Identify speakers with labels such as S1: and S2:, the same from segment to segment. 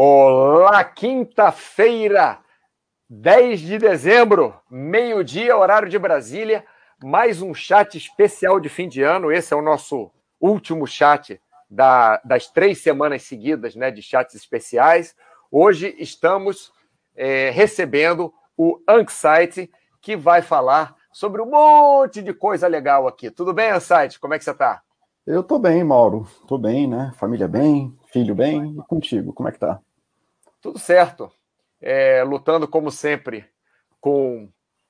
S1: Olá, quinta-feira, 10 de dezembro, meio-dia, horário de Brasília. Mais um chat especial de fim de ano. Esse é o nosso último chat da, das três semanas seguidas né, de chats especiais. Hoje estamos é, recebendo o Anxiety, que vai falar sobre um monte de coisa legal aqui. Tudo bem, Anxiety? Como é que você está?
S2: Eu tô bem, Mauro. Tô bem, né? Família bem, filho bem. E contigo, como é que tá?
S1: Tudo certo. É, lutando, como sempre, com,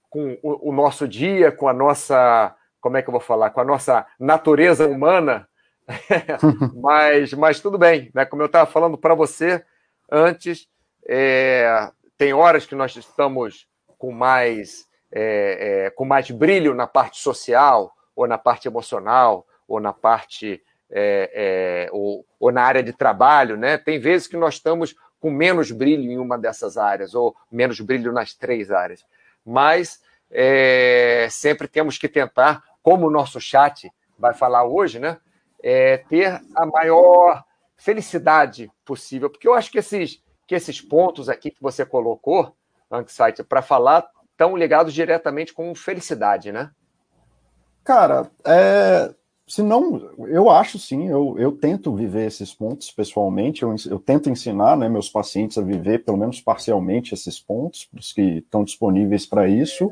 S1: com o, o, nosso dia, com a nossa. Como é que eu vou falar? Com a nossa natureza humana. mas, mas tudo bem. Né? Como eu estava falando para você antes, é, tem horas que nós estamos com mais, é, é, com mais brilho na parte social, ou na parte emocional, ou na parte. É, é, ou, ou na área de trabalho, né? Tem vezes que nós estamos com menos brilho em uma dessas áreas, ou menos brilho nas três áreas. Mas é, sempre temos que tentar, como o nosso chat vai falar hoje, né? É, ter a maior felicidade possível. Porque eu acho que esses, que esses pontos aqui que você colocou, Anxiety, para falar, estão ligados diretamente com felicidade, né?
S2: Cara, é, se não, eu acho sim, eu, eu tento viver esses pontos pessoalmente, eu, eu tento ensinar né, meus pacientes a viver, pelo menos parcialmente, esses pontos, os que estão disponíveis para isso,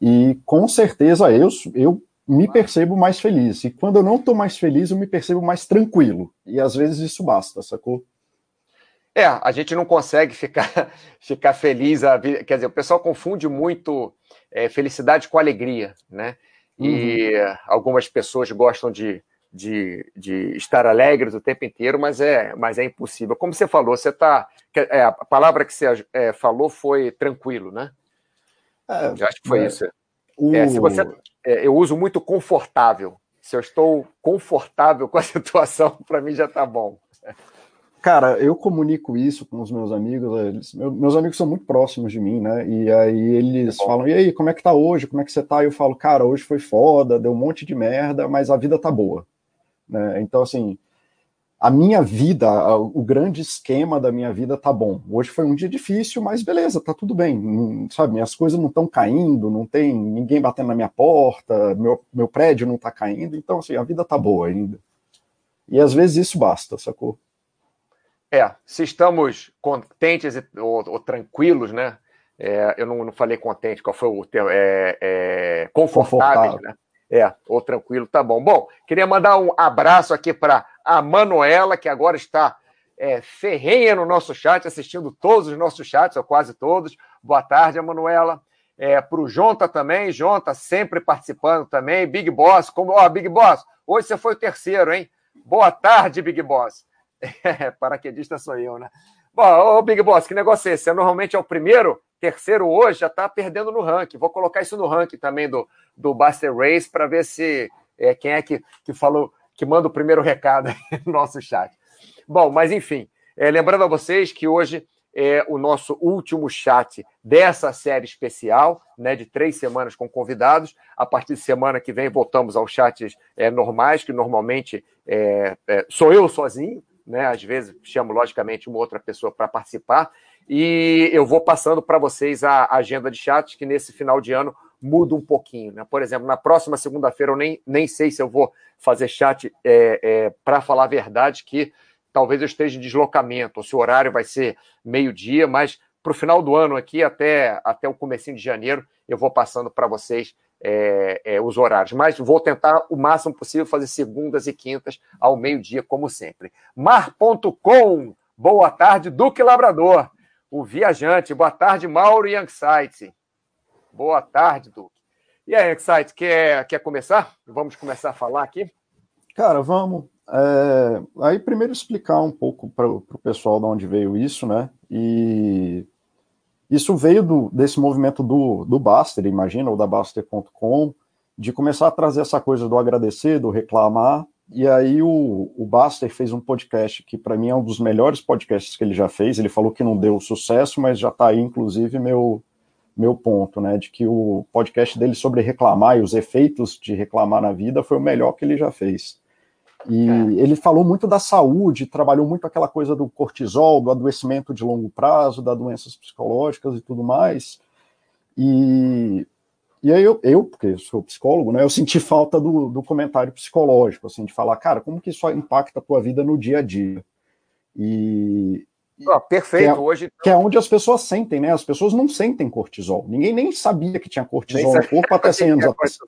S2: e com certeza eu, eu me percebo mais feliz, e quando eu não estou mais feliz, eu me percebo mais tranquilo, e às vezes isso basta, sacou?
S1: É, a gente não consegue ficar, ficar feliz, a, quer dizer, o pessoal confunde muito é, felicidade com alegria, né? E uhum. algumas pessoas gostam de, de, de, estar alegres o tempo inteiro, mas é, mas é impossível. Como você falou, você está. É, a palavra que você é, falou foi tranquilo, né? É, eu acho que foi é, isso. O... É, se você, é, eu uso muito confortável. Se eu estou confortável com a situação, para mim já está bom.
S2: Cara, eu comunico isso com os meus amigos, eles, meus amigos são muito próximos de mim, né? E aí eles falam, e aí, como é que tá hoje? Como é que você tá? E eu falo, cara, hoje foi foda, deu um monte de merda, mas a vida tá boa. Né? Então, assim, a minha vida, o grande esquema da minha vida tá bom. Hoje foi um dia difícil, mas beleza, tá tudo bem. Sabe, minhas coisas não estão caindo, não tem ninguém batendo na minha porta, meu, meu prédio não tá caindo, então, assim, a vida tá boa ainda. E às vezes isso basta, sacou?
S1: É, se estamos contentes ou, ou tranquilos, né? É, eu não, não, falei contente, qual foi o termo? É, é, confortáveis, Confortável. né? É, ou tranquilo, tá bom. Bom, queria mandar um abraço aqui para a Manuela, que agora está é, ferrenha no nosso chat, assistindo todos os nossos chats, ou quase todos. Boa tarde, Manuela. É, para o Jonta também, Jonta sempre participando também. Big Boss, como, ó, Big Boss, hoje você foi o terceiro, hein? Boa tarde, Big Boss. É, paraquedista sou eu, né? Bom, ô Big Boss, que negócio é esse? Você normalmente é o primeiro, terceiro hoje, já está perdendo no ranking. Vou colocar isso no ranking também do, do Buster Race para ver se é, quem é que, que falou, que manda o primeiro recado no nosso chat. Bom, mas enfim, é, lembrando a vocês que hoje é o nosso último chat dessa série especial, né, de três semanas com convidados. A partir de semana que vem voltamos aos chats é, normais, que normalmente é, é, sou eu sozinho, né? Às vezes chamo, logicamente, uma outra pessoa para participar. E eu vou passando para vocês a agenda de chat, que nesse final de ano muda um pouquinho. Né? Por exemplo, na próxima segunda-feira eu nem, nem sei se eu vou fazer chat é, é, para falar a verdade, que talvez eu esteja em deslocamento, ou se o horário vai ser meio-dia, mas para o final do ano aqui, até, até o comecinho de janeiro, eu vou passando para vocês é, é, os horários, mas vou tentar o máximo possível fazer segundas e quintas ao meio-dia, como sempre. Mar.com, boa tarde, Duque Labrador, o viajante, boa tarde, Mauro Youngsight. Boa tarde, Duque. E aí, Youngsight, quer, quer começar? Vamos começar a falar aqui?
S2: Cara, vamos. É, aí, primeiro, explicar um pouco para o pessoal de onde veio isso, né? E isso veio do, desse movimento do, do Baster, imagina, ou da Baster.com, de começar a trazer essa coisa do agradecer, do reclamar. E aí o, o Baster fez um podcast que para mim é um dos melhores podcasts que ele já fez. Ele falou que não deu sucesso, mas já está aí, inclusive, meu, meu ponto, né? De que o podcast dele sobre reclamar e os efeitos de reclamar na vida foi o melhor que ele já fez. E é. ele falou muito da saúde, trabalhou muito aquela coisa do cortisol, do adoecimento de longo prazo, das doenças psicológicas e tudo mais. E, e aí eu, eu, porque sou psicólogo, né, eu senti falta do, do comentário psicológico, assim, de falar, cara, como que isso impacta a tua vida no dia a dia? E,
S1: ah, perfeito. Que é,
S2: Hoje que é onde as pessoas sentem, né? As pessoas não sentem cortisol. Ninguém nem sabia que tinha cortisol no corpo até 100 anos atrás.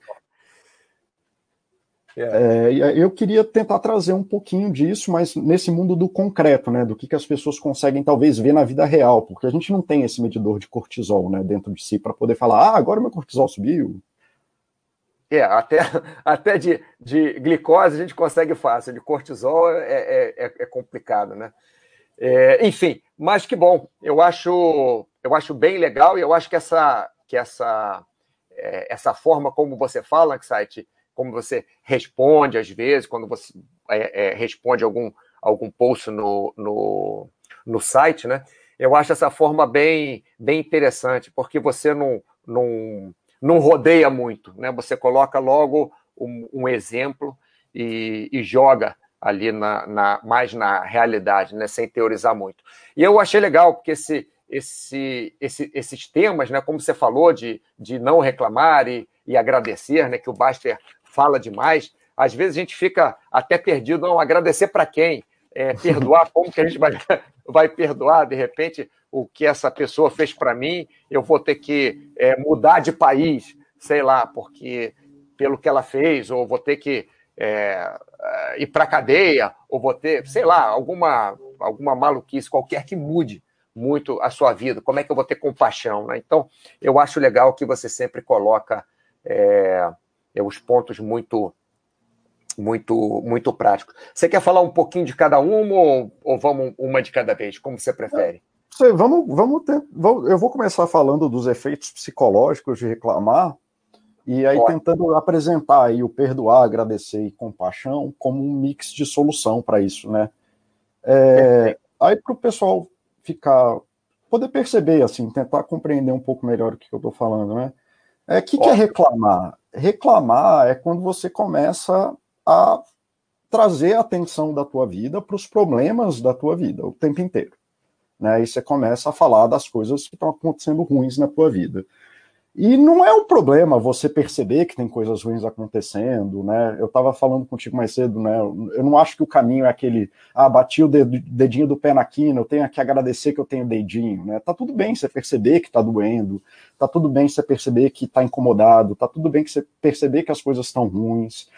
S2: É. É, eu queria tentar trazer um pouquinho disso, mas nesse mundo do concreto, né, do que, que as pessoas conseguem talvez ver na vida real, porque a gente não tem esse medidor de cortisol, né, dentro de si para poder falar, ah, agora meu cortisol subiu.
S1: É, até, até de, de glicose a gente consegue fácil, de cortisol é, é, é, é complicado, né? É, enfim, mas que bom. Eu acho, eu acho bem legal e eu acho que essa, que essa, é, essa forma como você fala, site, como você responde às vezes, quando você é, é, responde algum, algum post no, no, no site, né? Eu acho essa forma bem, bem interessante, porque você não, não, não rodeia muito, né? Você coloca logo um, um exemplo e, e joga ali na, na, mais na realidade, né, sem teorizar muito. E eu achei legal, porque esse, esse, esse, esses temas, né, como você falou, de, de não reclamar e, e agradecer, né, que o Baster fala demais, às vezes a gente fica até perdido, não, agradecer para quem? É, perdoar, como que a gente vai, vai perdoar, de repente, o que essa pessoa fez para mim, eu vou ter que é, mudar de país, sei lá, porque pelo que ela fez, ou vou ter que é, ir para cadeia, ou vou ter, sei lá, alguma, alguma maluquice qualquer que mude muito a sua vida. Como é que eu vou ter compaixão? Né? Então, eu acho legal que você sempre coloca é, é, os pontos muito muito muito práticos. Você quer falar um pouquinho de cada uma ou, ou vamos uma de cada vez? Como você prefere?
S2: vamos, vamos ter, eu vou começar falando dos efeitos psicológicos de reclamar, e aí Pode. tentando apresentar aí o perdoar, agradecer e compaixão como um mix de solução para isso, né? É, aí para o pessoal ficar, poder perceber, assim, tentar compreender um pouco melhor o que eu estou falando, né? É o que, que é reclamar? Reclamar é quando você começa a trazer a atenção da tua vida para os problemas da tua vida o tempo inteiro. Né? Aí você começa a falar das coisas que estão acontecendo ruins na tua vida. E não é um problema você perceber que tem coisas ruins acontecendo, né? Eu estava falando contigo mais cedo, né? Eu não acho que o caminho é aquele, ah, bati o dedinho do pé na quina, eu tenho que agradecer que eu tenho dedinho, né? Tá tudo bem você perceber que tá doendo, tá tudo bem você perceber que tá incomodado, tá tudo bem que você perceber que as coisas estão ruins.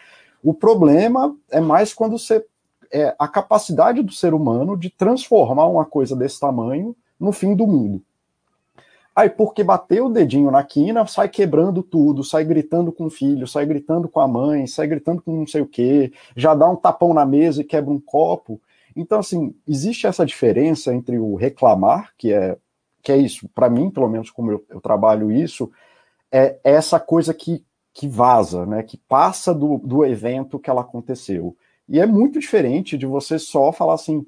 S2: O problema é mais quando você é a capacidade do ser humano de transformar uma coisa desse tamanho no fim do mundo. Aí, porque bateu o dedinho na quina, sai quebrando tudo, sai gritando com o filho, sai gritando com a mãe, sai gritando com não sei o quê, já dá um tapão na mesa e quebra um copo. Então, assim, existe essa diferença entre o reclamar, que é, que é isso, para mim, pelo menos como eu, eu trabalho isso, é, essa coisa que, que vaza, né, que passa do, do evento que ela aconteceu. E é muito diferente de você só falar assim,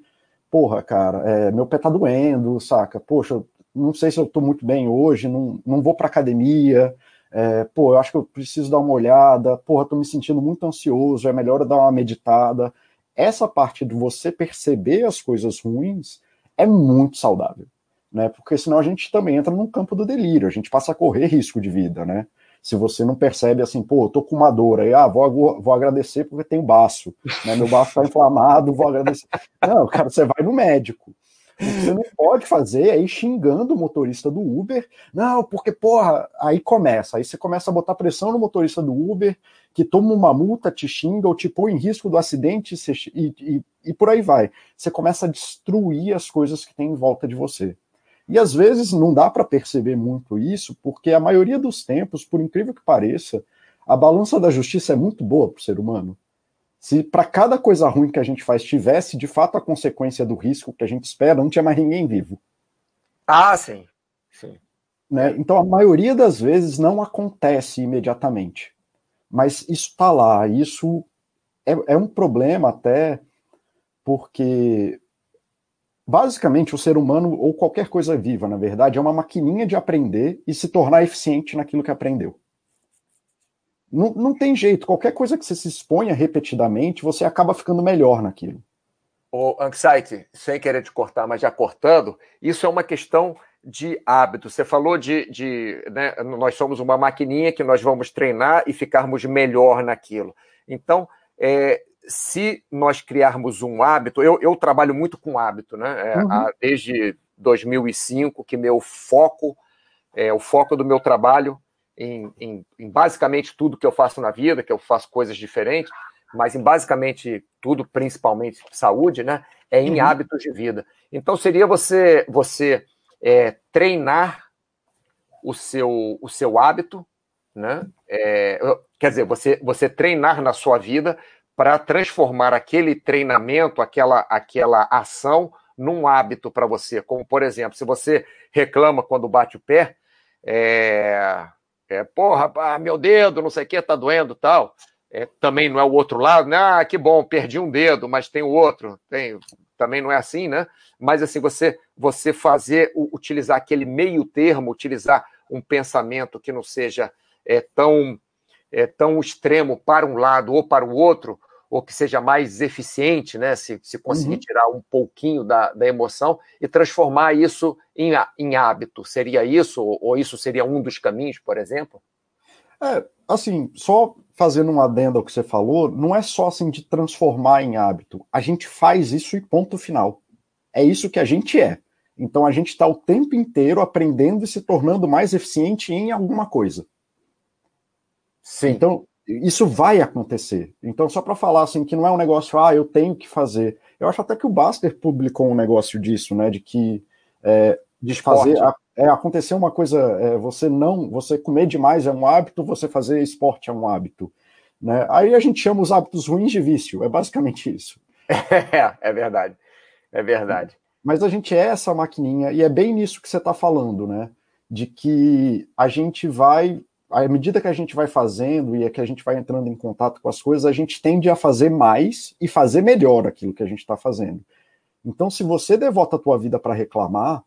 S2: porra, cara, é, meu pé tá doendo, saca? Poxa, não sei se eu estou muito bem hoje, não, não vou para academia, é, pô, eu acho que eu preciso dar uma olhada, porra, estou me sentindo muito ansioso, é melhor eu dar uma meditada. Essa parte de você perceber as coisas ruins é muito saudável, né? Porque senão a gente também entra num campo do delírio, a gente passa a correr risco de vida, né? Se você não percebe assim, pô, tô com uma dor aí, ah, vou, vou agradecer porque tenho baço, né? Meu baço tá inflamado, vou agradecer. Não, cara, você vai no médico. O que você não pode fazer é ir xingando o motorista do Uber. Não, porque, porra, aí começa. Aí você começa a botar pressão no motorista do Uber, que toma uma multa, te xinga ou te põe em risco do acidente e, e, e por aí vai. Você começa a destruir as coisas que tem em volta de você. E às vezes não dá para perceber muito isso, porque a maioria dos tempos, por incrível que pareça, a balança da justiça é muito boa para o ser humano. Se para cada coisa ruim que a gente faz tivesse de fato a consequência do risco que a gente espera, não tinha mais ninguém vivo.
S1: Ah, sim. sim.
S2: Né? Então, a maioria das vezes não acontece imediatamente. Mas isso está lá. Isso é, é um problema até porque basicamente o ser humano ou qualquer coisa viva, na verdade, é uma maquininha de aprender e se tornar eficiente naquilo que aprendeu. Não, não tem jeito. Qualquer coisa que você se exponha repetidamente, você acaba ficando melhor naquilo.
S1: O Anxiety, sem querer te cortar, mas já cortando, isso é uma questão de hábito. Você falou de, de né, nós somos uma maquininha que nós vamos treinar e ficarmos melhor naquilo. Então, é, se nós criarmos um hábito, eu, eu trabalho muito com hábito, né? É, uhum. Desde 2005 que meu foco, é, o foco do meu trabalho em, em, em, basicamente tudo que eu faço na vida, que eu faço coisas diferentes, mas em basicamente tudo, principalmente saúde, né? É em uhum. hábitos de vida. Então seria você você é, treinar o seu o seu hábito, né? É, quer dizer, você você treinar na sua vida para transformar aquele treinamento, aquela, aquela ação, num hábito para você. Como, por exemplo, se você reclama quando bate o pé, é, é porra, ah, meu dedo, não sei o que, tá doendo tal. É, também não é o outro lado, né? Ah, que bom, perdi um dedo, mas tem o outro. Tem, também não é assim, né? Mas assim, você, você fazer, utilizar aquele meio termo, utilizar um pensamento que não seja é, tão, é, tão extremo para um lado ou para o outro, ou que seja mais eficiente, né? Se, se conseguir uhum. tirar um pouquinho da, da emoção e transformar isso em, em hábito. Seria isso? Ou, ou isso seria um dos caminhos, por exemplo?
S2: É, assim, só fazendo um adendo ao que você falou, não é só assim de transformar em hábito. A gente faz isso e ponto final. É isso que a gente é. Então a gente está o tempo inteiro aprendendo e se tornando mais eficiente em alguma coisa. Sim. Então, isso vai acontecer. Então, só para falar assim, que não é um negócio, ah, eu tenho que fazer. Eu acho até que o Baster publicou um negócio disso, né? De que é, de fazer é, acontecer uma coisa, é, você não, você comer demais é um hábito, você fazer esporte é um hábito. Né? Aí a gente chama os hábitos ruins de vício, é basicamente isso.
S1: É, é verdade. É verdade.
S2: Mas a gente é essa maquininha, e é bem nisso que você está falando, né? De que a gente vai à medida que a gente vai fazendo e é que a gente vai entrando em contato com as coisas, a gente tende a fazer mais e fazer melhor aquilo que a gente está fazendo. Então, se você devota a tua vida para reclamar,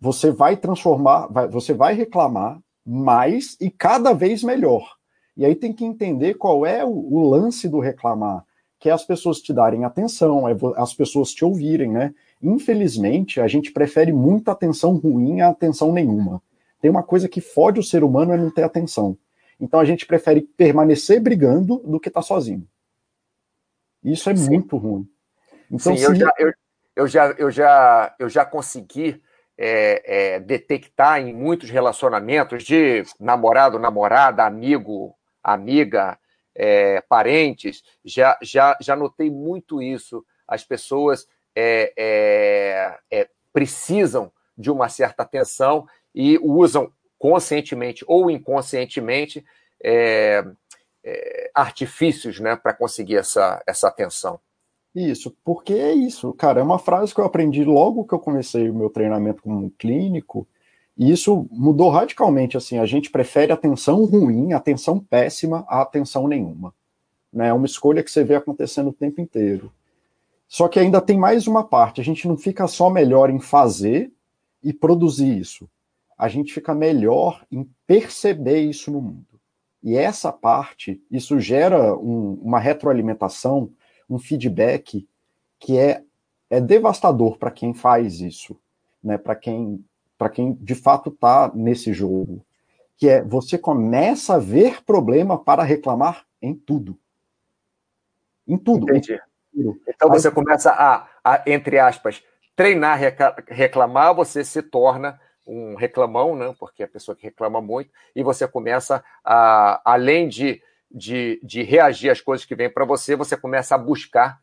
S2: você vai transformar, vai, você vai reclamar mais e cada vez melhor. E aí tem que entender qual é o, o lance do reclamar, que é as pessoas te darem atenção, é as pessoas te ouvirem, né? Infelizmente, a gente prefere muita atenção ruim a atenção nenhuma tem uma coisa que fode o ser humano é não ter atenção. Então a gente prefere permanecer brigando do que estar tá sozinho. Isso é Sim. muito ruim.
S1: Então, Sim, se... eu, já, eu, eu, já, eu, já, eu já consegui é, é, detectar em muitos relacionamentos de namorado, namorada, amigo, amiga, é, parentes, já, já, já notei muito isso. As pessoas é, é, é, precisam de uma certa atenção e usam conscientemente ou inconscientemente é, é, artifícios né, para conseguir essa, essa atenção.
S2: Isso, porque é isso, cara, é uma frase que eu aprendi logo que eu comecei o meu treinamento como clínico, e isso mudou radicalmente, assim, a gente prefere atenção ruim, atenção péssima, a atenção nenhuma. Né? É uma escolha que você vê acontecendo o tempo inteiro. Só que ainda tem mais uma parte, a gente não fica só melhor em fazer e produzir isso a gente fica melhor em perceber isso no mundo. E essa parte, isso gera um, uma retroalimentação, um feedback que é, é devastador para quem faz isso, né? Para quem, para quem de fato está nesse jogo, que é você começa a ver problema para reclamar em tudo,
S1: em tudo. Entendi. Em tudo. Então você começa a, a, entre aspas, treinar reclamar, você se torna um reclamão, né? Porque é a pessoa que reclama muito, e você começa a, além de, de, de reagir às coisas que vêm para você, você começa a buscar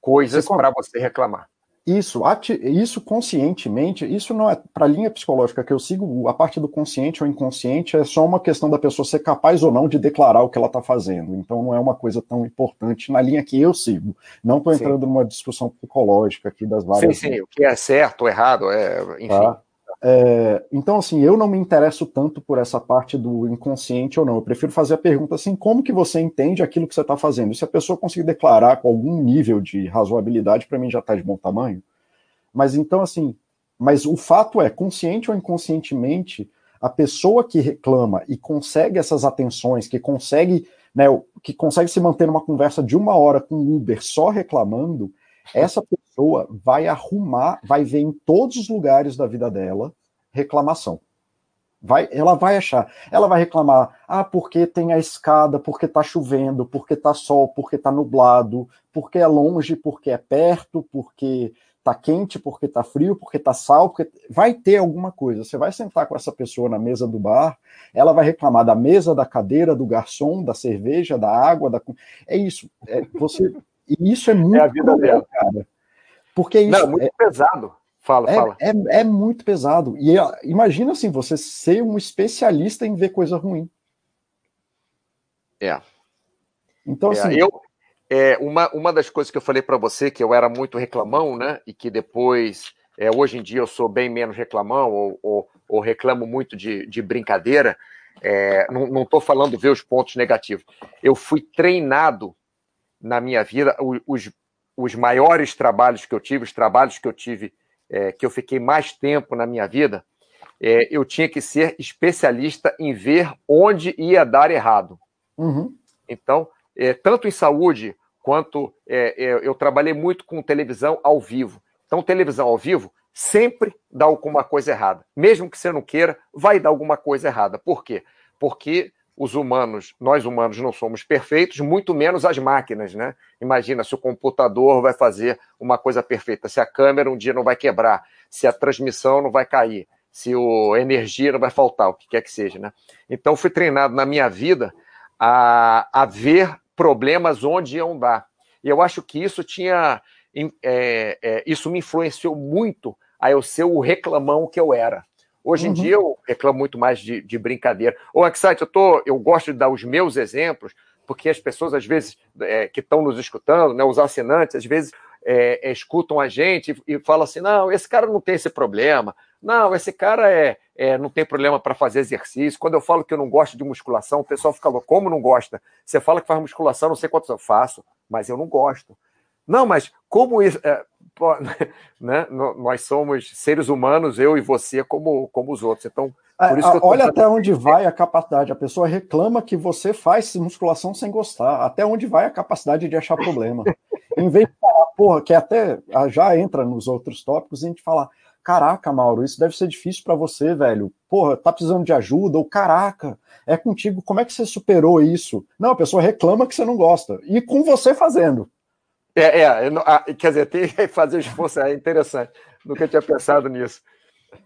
S1: coisas para você reclamar.
S2: Isso, isso conscientemente, isso não é para a linha psicológica que eu sigo, a parte do consciente ou inconsciente é só uma questão da pessoa ser capaz ou não de declarar o que ela está fazendo. Então não é uma coisa tão importante na linha que eu sigo. Não estou entrando sim. numa discussão psicológica aqui das várias.
S1: Sim, sim, o que é certo ou errado, é, enfim. Tá?
S2: É, então, assim, eu não me interesso tanto por essa parte do inconsciente ou não. Eu prefiro fazer a pergunta assim: como que você entende aquilo que você está fazendo? E se a pessoa conseguir declarar com algum nível de razoabilidade, para mim já está de bom tamanho. Mas então, assim, mas o fato é, consciente ou inconscientemente, A pessoa que reclama e consegue essas atenções, que consegue, né, que consegue se manter numa conversa de uma hora com o Uber só reclamando, essa pessoa vai arrumar, vai ver em todos os lugares da vida dela reclamação. Vai, ela vai achar, ela vai reclamar, ah, porque tem a escada, porque tá chovendo, porque tá sol, porque tá nublado, porque é longe, porque é perto, porque tá quente, porque tá frio, porque tá sal, porque vai ter alguma coisa. Você vai sentar com essa pessoa na mesa do bar, ela vai reclamar da mesa, da cadeira, do garçom, da cerveja, da água, da é isso. É, você e isso é muito
S1: é a vida dela, cara.
S2: Porque isso
S1: Não, muito é, pesado. Fala,
S2: é,
S1: fala.
S2: É, é muito pesado. E imagina assim, você ser um especialista em ver coisa ruim.
S1: É.
S2: Então,
S1: é,
S2: assim.
S1: Eu, é, uma, uma das coisas que eu falei para você, que eu era muito reclamão, né? E que depois, é, hoje em dia, eu sou bem menos reclamão, ou, ou, ou reclamo muito de, de brincadeira. É, não estou falando ver os pontos negativos. Eu fui treinado na minha vida, os, os maiores trabalhos que eu tive, os trabalhos que eu tive, é, que eu fiquei mais tempo na minha vida, é, eu tinha que ser especialista em ver onde ia dar errado.
S2: Uhum.
S1: Então, é, tanto em saúde quanto é, é, eu trabalhei muito com televisão ao vivo. Então, televisão ao vivo sempre dá alguma coisa errada. Mesmo que você não queira, vai dar alguma coisa errada. Por quê? Porque os humanos, nós humanos não somos perfeitos, muito menos as máquinas, né? Imagina se o computador vai fazer uma coisa perfeita, se a câmera um dia não vai quebrar, se a transmissão não vai cair, se a energia não vai faltar, o que quer que seja, né? Então fui treinado na minha vida a, a ver problemas onde iam dar. E eu acho que isso tinha. É, é, isso me influenciou muito a eu ser o reclamão que eu era. Hoje em uhum. dia eu reclamo muito mais de, de brincadeira. Ô, Excite, eu, tô, eu gosto de dar os meus exemplos, porque as pessoas, às vezes, é, que estão nos escutando, né, os assinantes, às vezes é, é, escutam a gente e, e, falam assim: não, esse cara não tem esse problema. Não, esse cara é, é não tem problema para fazer exercício. Quando eu falo que eu não gosto de musculação, o pessoal fica louco. Como não gosta? Você fala que faz musculação, não sei quantos eu faço, mas eu não gosto. Não, mas como isso. É, né? Nós somos seres humanos, eu e você, como, como os outros. Então,
S2: por isso tô... Olha até onde vai a capacidade. A pessoa reclama que você faz musculação sem gostar. Até onde vai a capacidade de achar problema. em vez de falar, porra, que até já entra nos outros tópicos, a gente fala caraca, Mauro, isso deve ser difícil para você, velho. Porra, tá precisando de ajuda, ou caraca, é contigo, como é que você superou isso? Não, a pessoa reclama que você não gosta, e com você fazendo.
S1: É, é quer dizer, tem que fazer esforço, é interessante, nunca tinha pensado nisso.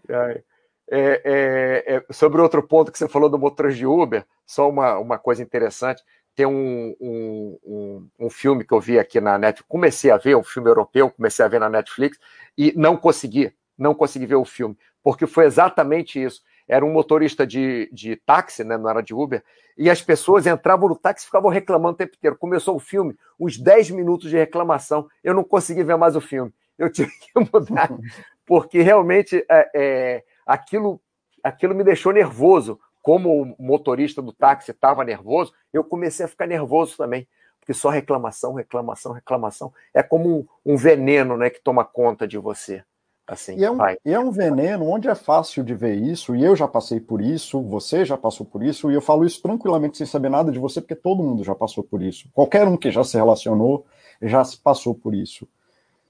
S1: É, é, é, sobre outro ponto que você falou do motor de Uber, só uma, uma coisa interessante, tem um, um, um, um, filme que eu vi aqui na Netflix, comecei a ver, um filme europeu, comecei a ver na Netflix, e não consegui, não consegui ver o filme, porque foi exatamente isso. Era um motorista de, de táxi, né, não era de Uber, e as pessoas entravam no táxi e ficavam reclamando o tempo inteiro. Começou o filme, uns 10 minutos de reclamação, eu não consegui ver mais o filme. Eu tive que mudar, porque realmente é, é, aquilo, aquilo me deixou nervoso. Como o motorista do táxi estava nervoso, eu comecei a ficar nervoso também porque só reclamação, reclamação, reclamação é como um, um veneno, né, que toma conta de você. Assim,
S2: e, é um, e é um veneno onde é fácil de ver isso, e eu já passei por isso, você já passou por isso, e eu falo isso tranquilamente sem saber nada de você, porque todo mundo já passou por isso. Qualquer um que já se relacionou já se passou por isso.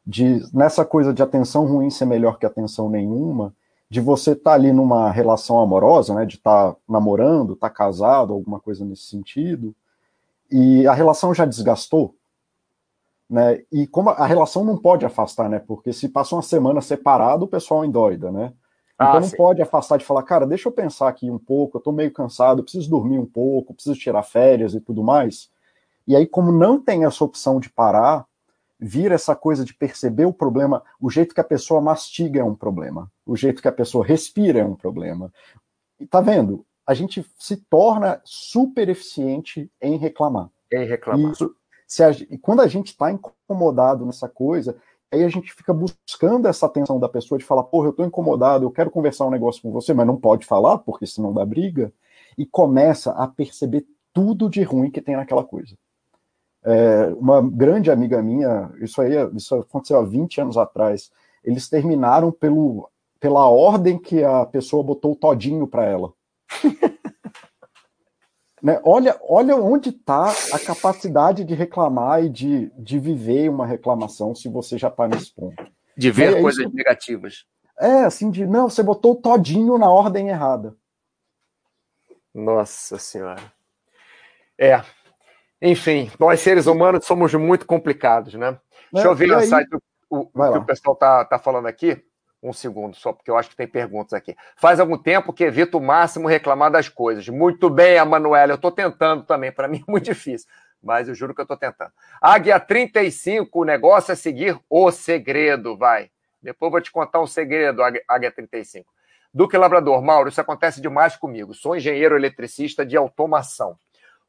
S2: De, nessa coisa de atenção ruim ser melhor que atenção nenhuma, de você estar tá ali numa relação amorosa, né, de estar tá namorando, estar tá casado, alguma coisa nesse sentido, e a relação já desgastou, né? E como a relação não pode afastar, né? Porque se passa uma semana separado, o pessoal endoida, né? Então ah, não sim. pode afastar de falar, cara, deixa eu pensar aqui um pouco, eu tô meio cansado, preciso dormir um pouco, preciso tirar férias e tudo mais. E aí, como não tem essa opção de parar, vira essa coisa de perceber o problema, o jeito que a pessoa mastiga é um problema, o jeito que a pessoa respira é um problema. E tá vendo? A gente se torna super eficiente em reclamar.
S1: Em reclamar.
S2: Isso, se a, e quando a gente está incomodado nessa coisa, aí a gente fica buscando essa atenção da pessoa de falar, porra, eu estou incomodado, eu quero conversar um negócio com você, mas não pode falar, porque senão dá briga, e começa a perceber tudo de ruim que tem naquela coisa. É, uma grande amiga minha, isso aí isso aconteceu há 20 anos atrás, eles terminaram pelo, pela ordem que a pessoa botou o todinho para ela. né? Olha, olha onde está a capacidade de reclamar e de, de viver uma reclamação se você já está nesse ponto.
S1: De ver é coisas isso, negativas.
S2: É, assim, de não, você botou o todinho na ordem errada.
S1: Nossa Senhora. É. Enfim, nós seres humanos somos muito complicados, né? Deixa eu ver o site, o, o que o pessoal tá, tá falando aqui. Um segundo, só porque eu acho que tem perguntas aqui. Faz algum tempo que evito o máximo reclamar das coisas. Muito bem, Emanuela. Eu estou tentando também. Para mim é muito difícil, mas eu juro que eu estou tentando. Águia 35, o negócio é seguir o segredo, vai. Depois vou te contar um segredo, Águia 35. Duque Labrador, Mauro, isso acontece demais comigo. Sou engenheiro eletricista de automação.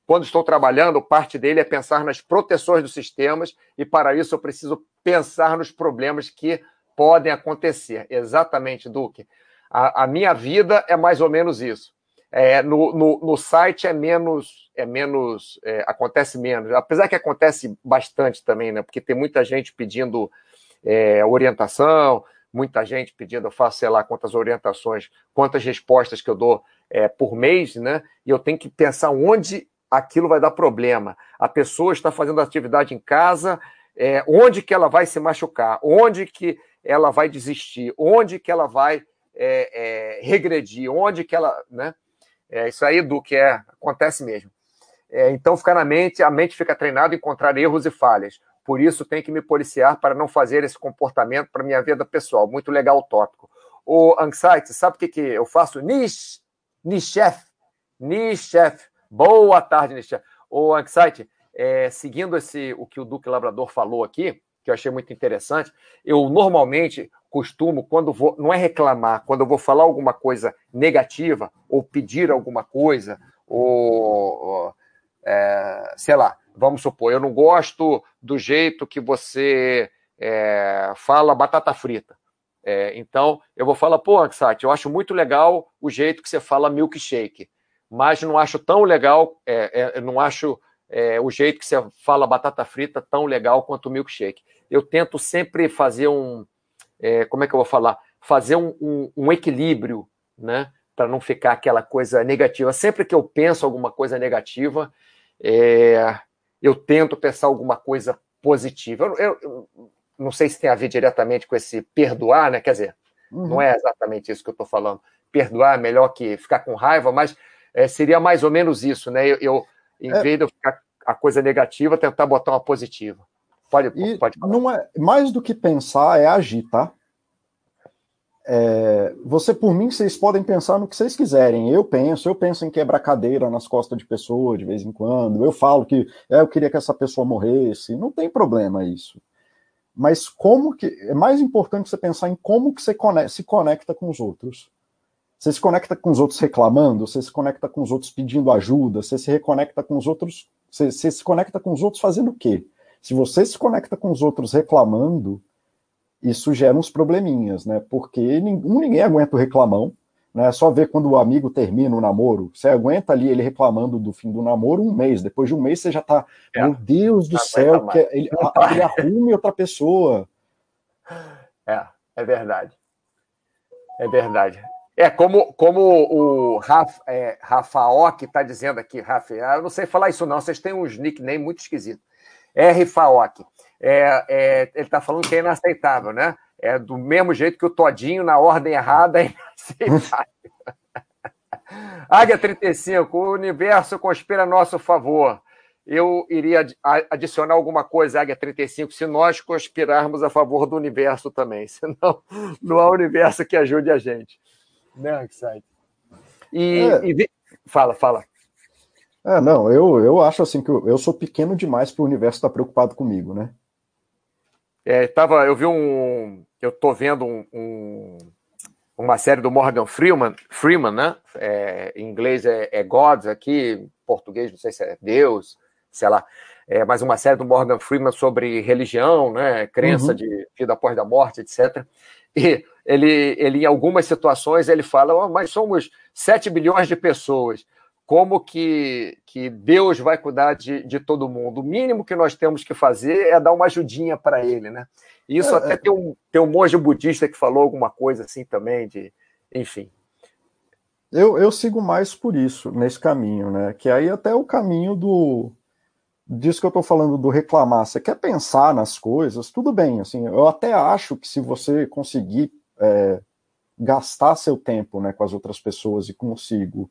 S1: Quando estou trabalhando, parte dele é pensar nas proteções dos sistemas e, para isso, eu preciso pensar nos problemas que podem acontecer. Exatamente, Duque. A, a minha vida é mais ou menos isso. É, no, no, no, site é menos, é menos, é, acontece menos, apesar que acontece bastante também, né? Porque tem muita gente pedindo é, orientação, muita gente pedindo, eu faço sei lá quantas orientações, quantas respostas que eu dou é, por mês, né? E eu tenho que pensar onde aquilo vai dar problema. A pessoa está fazendo atividade em casa, é, onde que ela vai se machucar, onde que ela vai desistir, onde que ela vai é, é, regredir, onde que ela, né? É, isso aí, do que é, acontece mesmo. É, então, fica na mente, a mente fica treinada a encontrar erros e falhas. Por isso, tem que me policiar para não fazer esse comportamento para minha vida pessoal. Muito legal o tópico. O Anxiety, sabe o que, que eu faço? Nish, Nishef, Nishef. Boa tarde, Nishef. O Anxiety, é, seguindo esse, o que o Duque Labrador falou aqui, que eu achei muito interessante, eu normalmente costumo, quando vou, não é reclamar, quando eu vou falar alguma coisa negativa, ou pedir alguma coisa, ou, é, sei lá, vamos supor, eu não gosto do jeito que você é, fala batata frita. É, então, eu vou falar, pô, Aksat, eu acho muito legal o jeito que você fala milkshake, mas não acho tão legal, é, é não acho é, o jeito que você fala batata frita tão legal quanto o milkshake. Eu tento sempre fazer um, é, como é que eu vou falar? Fazer um, um, um equilíbrio, né? Para não ficar aquela coisa negativa. Sempre que eu penso alguma coisa negativa, é, eu tento pensar alguma coisa positiva. Eu, eu, eu, não sei se tem a ver diretamente com esse perdoar, né? Quer dizer, uhum. não é exatamente isso que eu estou falando. Perdoar é melhor que ficar com raiva, mas é, seria mais ou menos isso, né? Eu, eu em é. vez de eu ficar a coisa negativa, tentar botar uma positiva.
S2: Pode, e pode falar. Não é, mais do que pensar é agir, tá? É, você, por mim, vocês podem pensar no que vocês quiserem. Eu penso, eu penso em quebrar cadeira nas costas de pessoa de vez em quando. Eu falo que é, eu queria que essa pessoa morresse. Não tem problema isso. Mas como que é mais importante você pensar em como que você conecta, se conecta com os outros. Você se conecta com os outros reclamando, você se conecta com os outros pedindo ajuda, você se reconecta com os outros, você, você se conecta com os outros fazendo o quê? Se você se conecta com os outros reclamando, isso gera uns probleminhas, né? Porque ninguém, ninguém aguenta o reclamão, né? É só ver quando o amigo termina o namoro, você aguenta ali ele reclamando do fim do namoro um mês, depois de um mês você já tá, é. meu Deus do céu, que ele, ele arrume outra pessoa.
S1: É, é verdade. É verdade. É como, como o Rafa, é, Rafaok está dizendo aqui, Rafa, eu não sei falar isso não, vocês têm uns nicknames muito esquisitos. R. Faok. É, é, ele está falando que é inaceitável, né? É do mesmo jeito que o Todinho, na ordem errada, é inaceitável. Águia 35, o universo conspira a nosso favor. Eu iria adicionar alguma coisa, Águia 35, se nós conspirarmos a favor do universo também. Senão, não há universo que ajude a gente. Né, E, é. e fala, fala.
S2: É, não, eu, eu acho assim que eu, eu sou pequeno demais para o universo estar tá preocupado comigo, né?
S1: É, tava, eu vi um. Eu tô vendo um, um, uma série do Morgan Freeman, Freeman né? É, em inglês é, é Gods, aqui, em português, não sei se é Deus, sei lá. É, mas uma série do Morgan Freeman sobre religião, né? Crença uhum. de vida após a morte, etc. E ele, ele, em algumas situações, ele fala: oh, mas somos 7 bilhões de pessoas como que, que Deus vai cuidar de, de todo mundo. O mínimo que nós temos que fazer é dar uma ajudinha para ele, né? Isso é, até é... tem, um, tem um monge budista que falou alguma coisa assim também, de enfim.
S2: Eu, eu sigo mais por isso, nesse caminho, né? Que aí até o caminho do. Disso que eu estou falando do reclamar. Você quer pensar nas coisas, tudo bem. Assim, eu até acho que se você conseguir é, gastar seu tempo né, com as outras pessoas e consigo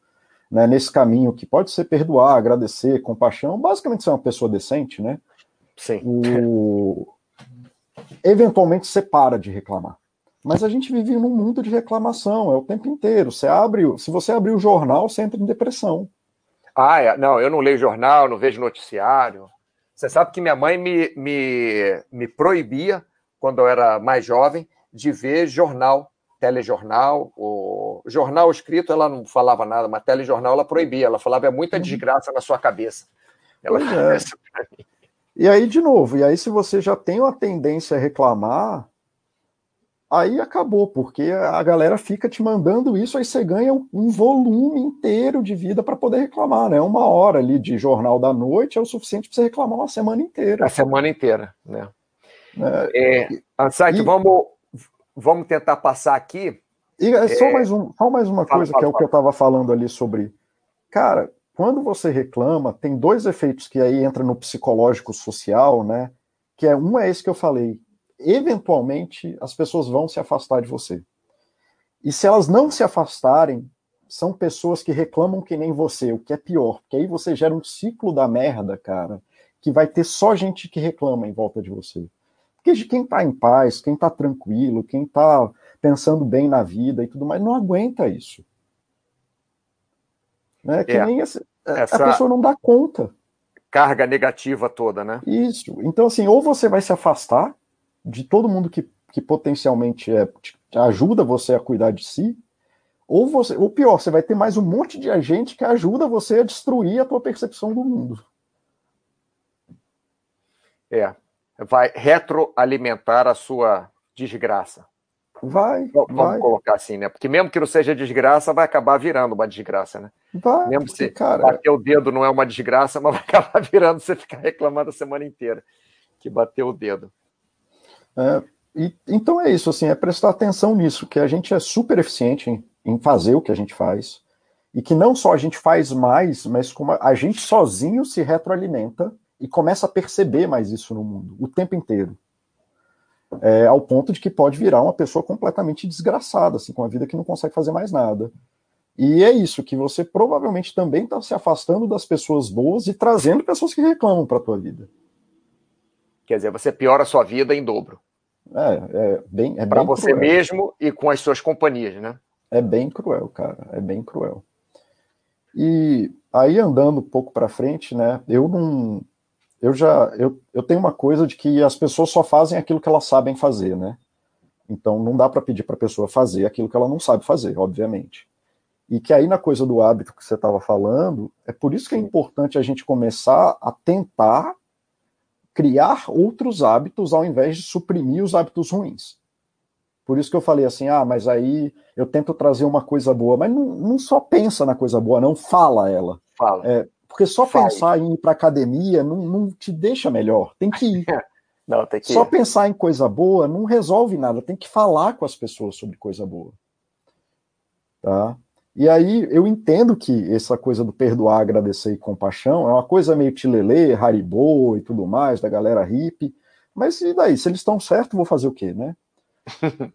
S2: né, nesse caminho que pode ser perdoar, agradecer, compaixão, basicamente ser uma pessoa decente, né?
S1: Sim.
S2: O... Eventualmente você para de reclamar. Mas a gente vive num mundo de reclamação, é o tempo inteiro. Você abre, se você abrir o jornal, você entra em depressão.
S1: Ah, é. não, eu não leio jornal, não vejo noticiário. Você sabe que minha mãe me, me, me proibia, quando eu era mais jovem, de ver jornal, telejornal. O jornal escrito ela não falava nada, mas telejornal ela proibia. Ela falava é muita uhum. desgraça na sua cabeça. Ela
S2: é. E aí, de novo, e aí se você já tem uma tendência a reclamar, aí acabou, porque a galera fica te mandando isso, aí você ganha um volume inteiro de vida para poder reclamar, né? Uma hora ali de jornal da noite é o suficiente para você reclamar uma semana inteira.
S1: A semana inteira, né? É, é, Ansaite, vamos, vamos tentar passar aqui.
S2: E é só, é, mais um, só mais uma coisa fala, que é o que eu estava falando ali sobre. Cara, quando você reclama, tem dois efeitos que aí entra no psicológico social, né? Que é um é esse que eu falei, eventualmente as pessoas vão se afastar de você. E se elas não se afastarem, são pessoas que reclamam que nem você, o que é pior, porque aí você gera um ciclo da merda, cara, que vai ter só gente que reclama em volta de você. Porque de quem tá em paz, quem tá tranquilo, quem tá pensando bem na vida e tudo mais, não aguenta isso. Né? Que é, nem esse, essa... a pessoa não dá conta.
S1: Carga negativa toda, né?
S2: Isso. Então, assim, ou você vai se afastar, de todo mundo que, que potencialmente é, ajuda você a cuidar de si, ou você, ou pior, você vai ter mais um monte de agente que ajuda você a destruir a tua percepção do mundo.
S1: É, vai retroalimentar a sua desgraça.
S2: Vai,
S1: Vamos
S2: vai.
S1: colocar assim, né? Porque mesmo que não seja desgraça, vai acabar virando uma desgraça, né?
S2: Vai,
S1: mesmo se cara... bater o dedo não é uma desgraça, mas vai acabar virando você ficar reclamando a semana inteira que bateu o dedo.
S2: É, e, então é isso, assim, é prestar atenção nisso, que a gente é super eficiente em, em, fazer o que a gente faz, e que não só a gente faz mais, mas como a gente sozinho se retroalimenta e começa a perceber mais isso no mundo, o tempo inteiro. É, ao ponto de que pode virar uma pessoa completamente desgraçada, assim, com a vida que não consegue fazer mais nada. E é isso, que você provavelmente também está se afastando das pessoas boas e trazendo pessoas que reclamam para a tua vida.
S1: Quer dizer, você piora a sua vida em dobro.
S2: É, é bem. É
S1: para você cruel. mesmo e com as suas companhias, né?
S2: É bem cruel, cara. É bem cruel. E aí andando um pouco para frente, né? Eu não, eu já, eu, eu tenho uma coisa de que as pessoas só fazem aquilo que elas sabem fazer, né? Então não dá para pedir para a pessoa fazer aquilo que ela não sabe fazer, obviamente. E que aí na coisa do hábito que você estava falando, é por isso que é importante a gente começar a tentar criar outros hábitos ao invés de suprimir os hábitos ruins. Por isso que eu falei assim, ah, mas aí eu tento trazer uma coisa boa, mas não, não só pensa na coisa boa, não fala ela.
S1: Fala.
S2: É, porque só Faz. pensar em ir para academia não, não te deixa melhor, tem que ir.
S1: não, tem que
S2: só ir. pensar em coisa boa não resolve nada, tem que falar com as pessoas sobre coisa boa. Tá? E aí eu entendo que essa coisa do perdoar, agradecer e compaixão é uma coisa meio tilelê, haribô e tudo mais, da galera hippie. Mas e daí? Se eles estão certos, vou fazer o quê, né?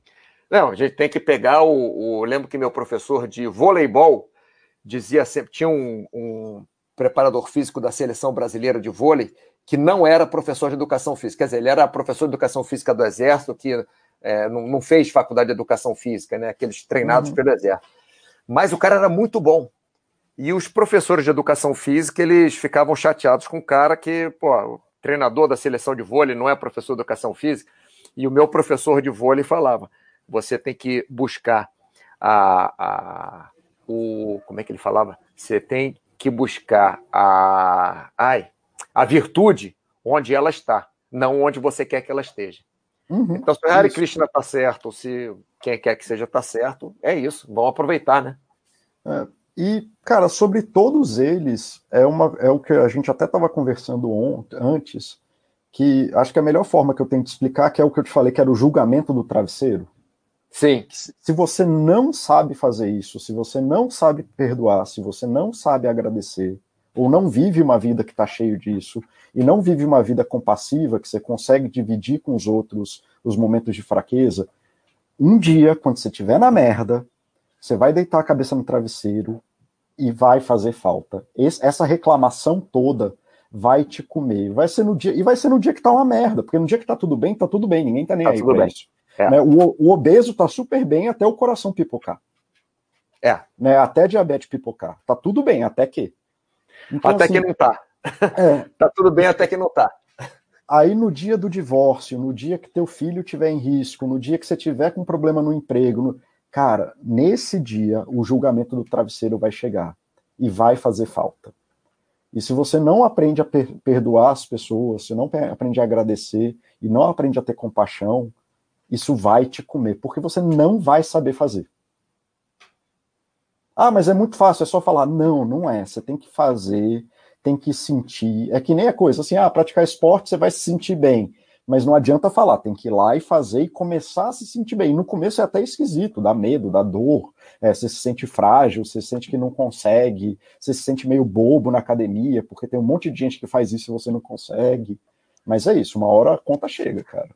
S1: Não, a gente tem que pegar o, o. Lembro que meu professor de voleibol dizia sempre: tinha um, um preparador físico da seleção brasileira de vôlei que não era professor de educação física. Quer dizer, ele era professor de educação física do Exército, que é, não, não, fez faculdade de educação física, né? Aqueles treinados uhum. pelo Exército. Mas o cara era muito bom. E os professores de educação física, eles ficavam chateados com o cara que, pô, treinador da seleção de vôlei não é professor de educação física. E o meu professor de vôlei falava: você tem que buscar a, a o como é que ele falava? Você tem que buscar a ai, a virtude onde ela está, não onde você quer que ela esteja. Uhum, então, se o Hare Krishna está certo, se quem quer que seja está certo, é isso. Vamos aproveitar, né?
S2: É, e, cara, sobre todos eles, é, uma, é o que a gente até estava conversando ontem, antes, que acho que a melhor forma que eu tenho de explicar, que é o que eu te falei, que era o julgamento do travesseiro.
S1: Sim.
S2: Se você não sabe fazer isso, se você não sabe perdoar, se você não sabe agradecer, ou não vive uma vida que está cheio disso, e não vive uma vida compassiva, que você consegue dividir com os outros os momentos de fraqueza, um dia, quando você estiver na merda, você vai deitar a cabeça no travesseiro e vai fazer falta. Esse, essa reclamação toda vai te comer. Vai ser no dia, e vai ser no dia que tá uma merda, porque no dia que tá tudo bem, tá tudo bem, ninguém tá nem
S1: tá
S2: aí
S1: tudo bem. isso.
S2: É. Né? O, o, obeso tá super bem até o coração pipocar.
S1: É.
S2: Né? Até diabetes pipocar. Tá tudo bem, até que.
S1: Então, até assim, que não tá. É, tá tudo bem até que não tá.
S2: Aí no dia do divórcio, no dia que teu filho tiver em risco, no dia que você tiver com problema no emprego, no... cara, nesse dia o julgamento do travesseiro vai chegar e vai fazer falta. E se você não aprende a per perdoar as pessoas, se não aprende a agradecer e não aprende a ter compaixão, isso vai te comer, porque você não vai saber fazer. Ah, mas é muito fácil, é só falar. Não, não é. Você tem que fazer, tem que sentir. É que nem a coisa assim, ah, praticar esporte você vai se sentir bem. Mas não adianta falar, tem que ir lá e fazer e começar a se sentir bem. No começo é até esquisito, dá medo, dá dor, é, você se sente frágil, você sente que não consegue, você se sente meio bobo na academia, porque tem um monte de gente que faz isso e você não consegue. Mas é isso, uma hora a conta chega, cara.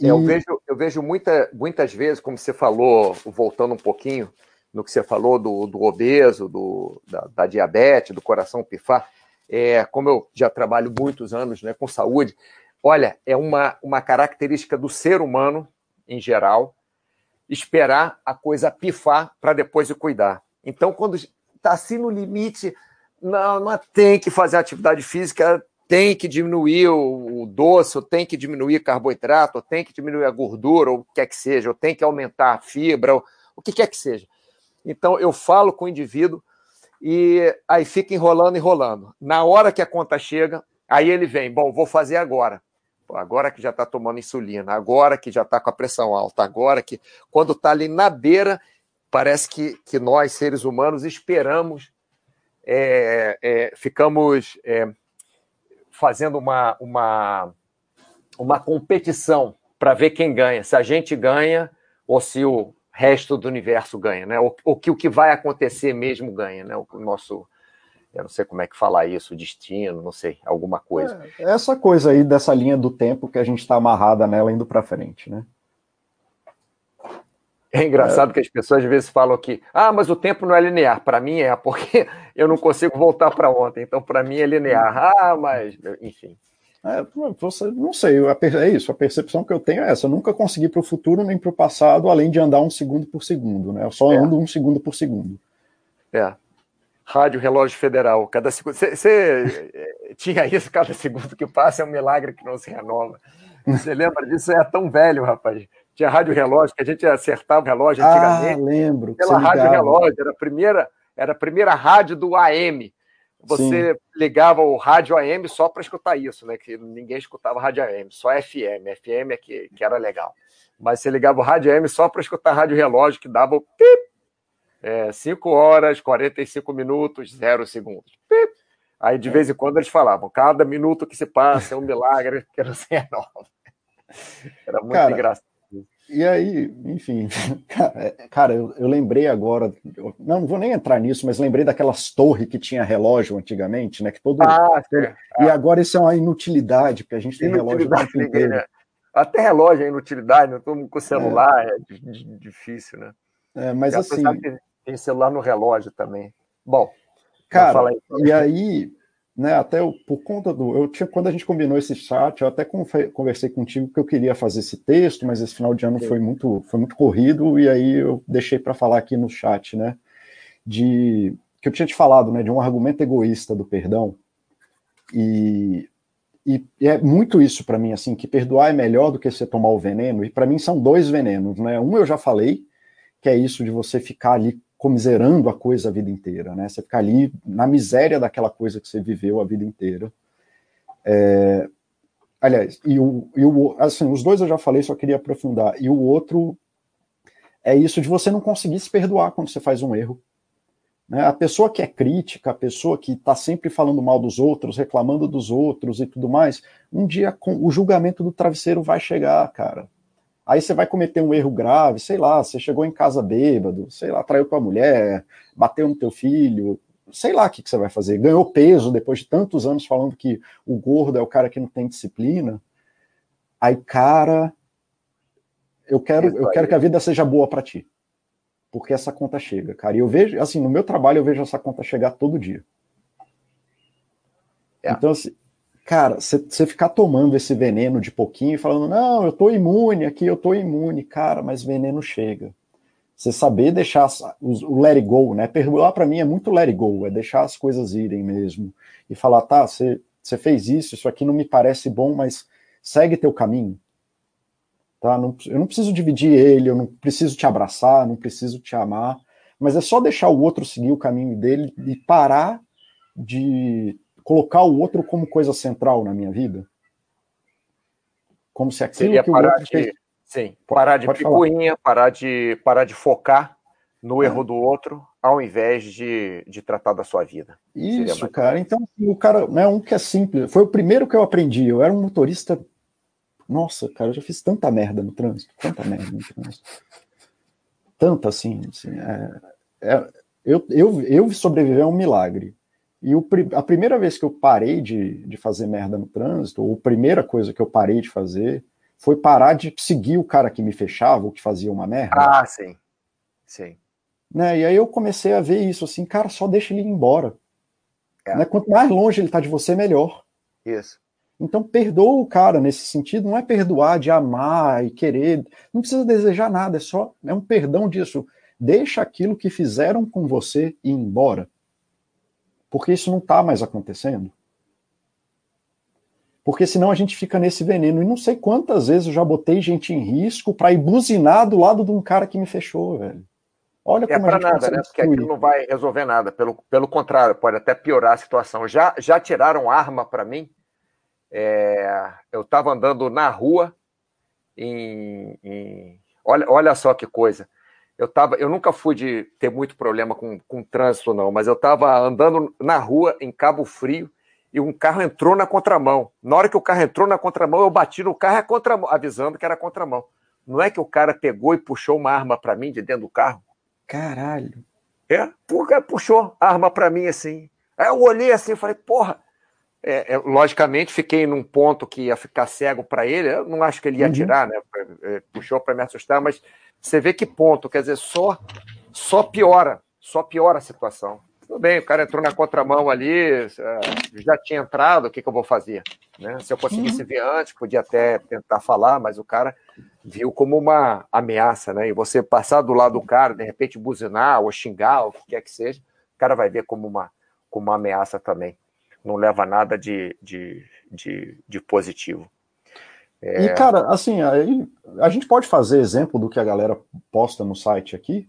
S1: Eu vejo, eu vejo muita, muitas vezes, como você falou, voltando um pouquinho no que você falou do, do obeso, do, da, da, diabetes, do coração pifar, é, como eu já trabalho muitos anos né, com saúde, olha, é uma, uma característica do ser humano, em geral, esperar a coisa pifar para depois de cuidar. Então, quando está assim no limite, não, não tem que fazer atividade física, tem que diminuir o, doce, ou tem que diminuir carboidrato, ou tem que diminuir a gordura, ou o que quer que seja, ou tem que aumentar a fibra, ou, o que quer que seja. Então, eu falo com o indivíduo e aí fica enrolando, enrolando. Na hora que a conta chega, aí ele vem, bom, vou fazer agora. agora que já está tomando insulina, agora que já está com a pressão alta, agora que. Quando está ali na beira, parece que, que nós, seres humanos, esperamos, é, é, ficamos. É, fazendo uma, uma, uma competição para ver quem ganha, se a gente ganha ou se o resto do universo ganha, né? Ou, ou que o que vai acontecer mesmo ganha, né? O, nosso, eu não sei como é que falar isso, destino, não sei, alguma coisa.
S2: É, essa coisa aí dessa linha do tempo que a gente está amarrada nela indo para frente, né?
S1: É engraçado é. que as pessoas às vezes falam que, ah, mas o tempo não é linear. Para mim é, porque eu não consigo voltar para ontem. Então, para mim é linear. Ah, mas, enfim.
S2: É, você, não sei, é isso. A percepção que eu tenho é essa. Eu nunca consegui para o futuro nem para o passado, além de andar um segundo por segundo. Né? Eu só é. ando um segundo por segundo.
S1: É. Rádio Relógio Federal. Cada segundo. Você eh, tinha isso, cada segundo que passa é um milagre que não se renova. Você lembra disso? É tão velho, rapaz. Tinha rádio relógio, que a gente acertava o relógio
S2: ah, antigamente. Ah, lembro.
S1: Pela rádio relógio, era a primeira, era a primeira rádio do AM. Você Sim. ligava o rádio AM só para escutar isso, né? Que ninguém escutava rádio AM, só FM. FM é que, que era legal. Mas você ligava o rádio AM só para escutar rádio relógio, que dava o pip, é, 5 horas, 45 minutos, 0 segundos. Pip. Aí de vez em quando eles falavam, cada minuto que se passa é um milagre, que era sem nova. Era muito Cara, engraçado.
S2: E aí, enfim, cara, eu, eu lembrei agora, eu, não, não vou nem entrar nisso, mas lembrei daquelas torres que tinha relógio antigamente, né? Que todo, ah, todo é. E agora isso é uma inutilidade, porque a gente tem relógio o tempo inteiro. Né?
S1: Até relógio é inutilidade, né? todo mundo com celular, é, é difícil, né?
S2: É, mas assim.
S1: Tem celular no relógio também. Bom,
S2: cara, e aí né, até eu, por conta do. Eu tinha, quando a gente combinou esse chat, eu até conversei contigo que eu queria fazer esse texto, mas esse final de ano foi muito, foi muito corrido, e aí eu deixei para falar aqui no chat, né? De que eu tinha te falado, né? De um argumento egoísta do perdão. E, e, e é muito isso para mim, assim, que perdoar é melhor do que você tomar o veneno, e para mim são dois venenos, né? Um eu já falei, que é isso de você ficar ali comiserando a coisa a vida inteira, né? Você ficar ali na miséria daquela coisa que você viveu a vida inteira. É, aliás, e o, e o, assim, os dois eu já falei, só queria aprofundar. E o outro é isso de você não conseguir se perdoar quando você faz um erro. Né? A pessoa que é crítica, a pessoa que está sempre falando mal dos outros, reclamando dos outros e tudo mais, um dia com, o julgamento do travesseiro vai chegar, cara. Aí você vai cometer um erro grave, sei lá, você chegou em casa bêbado, sei lá, traiu tua mulher, bateu no teu filho, sei lá o que, que você vai fazer. Ganhou peso depois de tantos anos falando que o gordo é o cara que não tem disciplina. Aí, cara, eu quero, eu quero que a vida seja boa para ti. Porque essa conta chega, cara. E eu vejo, assim, no meu trabalho eu vejo essa conta chegar todo dia. É. Então, assim, cara, você ficar tomando esse veneno de pouquinho e falando, não, eu tô imune aqui, eu tô imune, cara, mas veneno chega. Você saber deixar o let it go, né? Perdoar para mim é muito let it go, é deixar as coisas irem mesmo. E falar, tá, você fez isso, isso aqui não me parece bom, mas segue teu caminho. Tá? Não, eu não preciso dividir ele, eu não preciso te abraçar, não preciso te amar, mas é só deixar o outro seguir o caminho dele e parar de colocar o outro como coisa central na minha vida? Como se aquilo Seria que o
S1: outro de, fez... Sim, parar de picuinha, parar de, parar de focar no é. erro do outro, ao invés de, de tratar da sua vida.
S2: Isso, cara. Então, assim, o cara, né, um que é simples, foi o primeiro que eu aprendi. Eu era um motorista. Nossa, cara, eu já fiz tanta merda no trânsito, tanta merda no trânsito. Tanta assim, assim é, é, eu, eu, eu sobreviver é um milagre. E o, a primeira vez que eu parei de, de fazer merda no trânsito, ou a primeira coisa que eu parei de fazer, foi parar de seguir o cara que me fechava, ou que fazia uma merda.
S1: Ah, sim. Sim.
S2: Né? E aí eu comecei a ver isso, assim, cara, só deixa ele ir embora. É. Né? Quanto mais longe ele tá de você, melhor.
S1: Isso.
S2: Então perdoa o cara nesse sentido, não é perdoar de amar e querer, não precisa desejar nada, é só é um perdão disso. Deixa aquilo que fizeram com você ir embora porque isso não está mais acontecendo. Porque senão a gente fica nesse veneno. E não sei quantas vezes eu já botei gente em risco para ir buzinar do lado de um cara que me fechou, velho.
S1: Olha é como é para nada, né? Porque aquilo não vai resolver nada. Pelo, pelo contrário, pode até piorar a situação. Já, já tiraram arma para mim. É, eu estava andando na rua em, em, olha, olha só que coisa eu tava, eu nunca fui de ter muito problema com, com trânsito, não, mas eu estava andando na rua em Cabo Frio e um carro entrou na contramão. Na hora que o carro entrou na contramão, eu bati no carro, é contramão, avisando que era contramão. Não é que o cara pegou e puxou uma arma para mim de dentro do carro?
S2: Caralho.
S1: É, puxou a arma para mim assim. Aí eu olhei assim e falei, porra. É, é, logicamente, fiquei num ponto que ia ficar cego para ele. Eu não acho que ele ia uhum. atirar, né? É, puxou para me assustar, mas você vê que ponto, quer dizer, só, só piora, só piora a situação. Tudo bem, o cara entrou na contramão ali, é, já tinha entrado, o que, que eu vou fazer? Né? Se eu conseguisse uhum. ver antes, podia até tentar falar, mas o cara viu como uma ameaça, né? E você passar do lado do cara, de repente buzinar ou xingar, o que quer que seja, o cara vai ver como uma, como uma ameaça também. Não leva nada de, de, de, de positivo.
S2: É... E, cara, assim, aí, a gente pode fazer exemplo do que a galera posta no site aqui?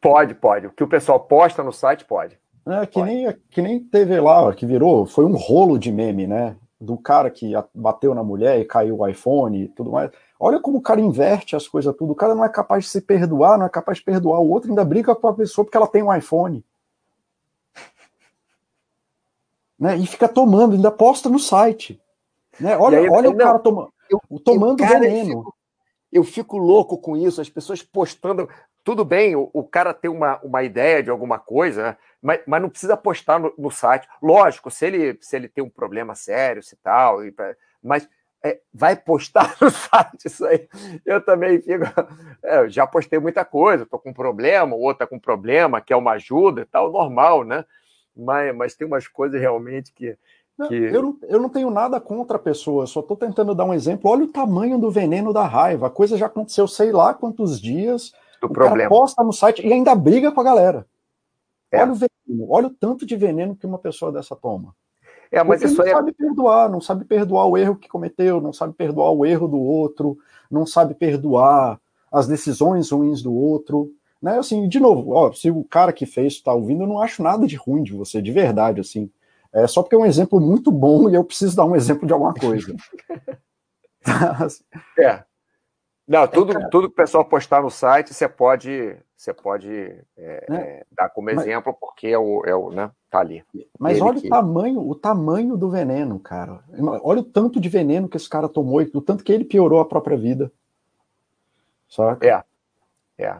S1: Pode, pode. O que o pessoal posta no site, pode.
S2: É, que, pode. Nem, que nem teve lá, que virou, foi um rolo de meme, né? Do cara que bateu na mulher e caiu o iPhone e tudo mais. Olha como o cara inverte as coisas tudo. O cara não é capaz de se perdoar, não é capaz de perdoar o outro, ainda briga com a pessoa porque ela tem um iPhone. Né? E fica tomando, ainda posta no site. Né? Olha, aí, olha o cara tomando eu, tomando eu, cara, veneno.
S1: Eu fico, eu fico, louco com isso, as pessoas postando. Tudo bem, o, o cara tem uma, uma ideia de alguma coisa, né? mas, mas não precisa postar no, no, site. Lógico, se ele, se ele tem um problema sério, se tal, e, mas é, vai postar no site isso aí. Eu também fico. É, já postei muita coisa, estou com um problema, o outro está com um problema, quer uma ajuda e tal, normal, né? Mas, mas tem umas coisas realmente que
S2: que... Eu, não, eu não tenho nada contra a pessoa, só estou tentando dar um exemplo. Olha o tamanho do veneno da raiva. A coisa já aconteceu sei lá quantos dias.
S1: Do o problema. cara
S2: posta no site e ainda briga com a galera. É. Olha o veneno, olha o tanto de veneno que uma pessoa dessa toma.
S1: É, mas Porque isso
S2: não é... sabe perdoar, não sabe perdoar o erro que cometeu, não sabe perdoar o erro do outro, não sabe perdoar as decisões ruins do outro. Né? Assim, de novo, ó, se o cara que fez está ouvindo, eu não acho nada de ruim de você, de verdade, assim. É só porque é um exemplo muito bom e eu preciso dar um exemplo de alguma coisa.
S1: é. Não, tudo, é, tudo que o pessoal postar no site, você pode, você pode é, né? é, dar como exemplo, mas, porque é o, é o, né, tá ali.
S2: Mas Ele olha que... o tamanho, o tamanho do veneno, cara. Olha o tanto de veneno que esse cara tomou e o tanto que ele piorou a própria vida. Saca?
S1: É. É.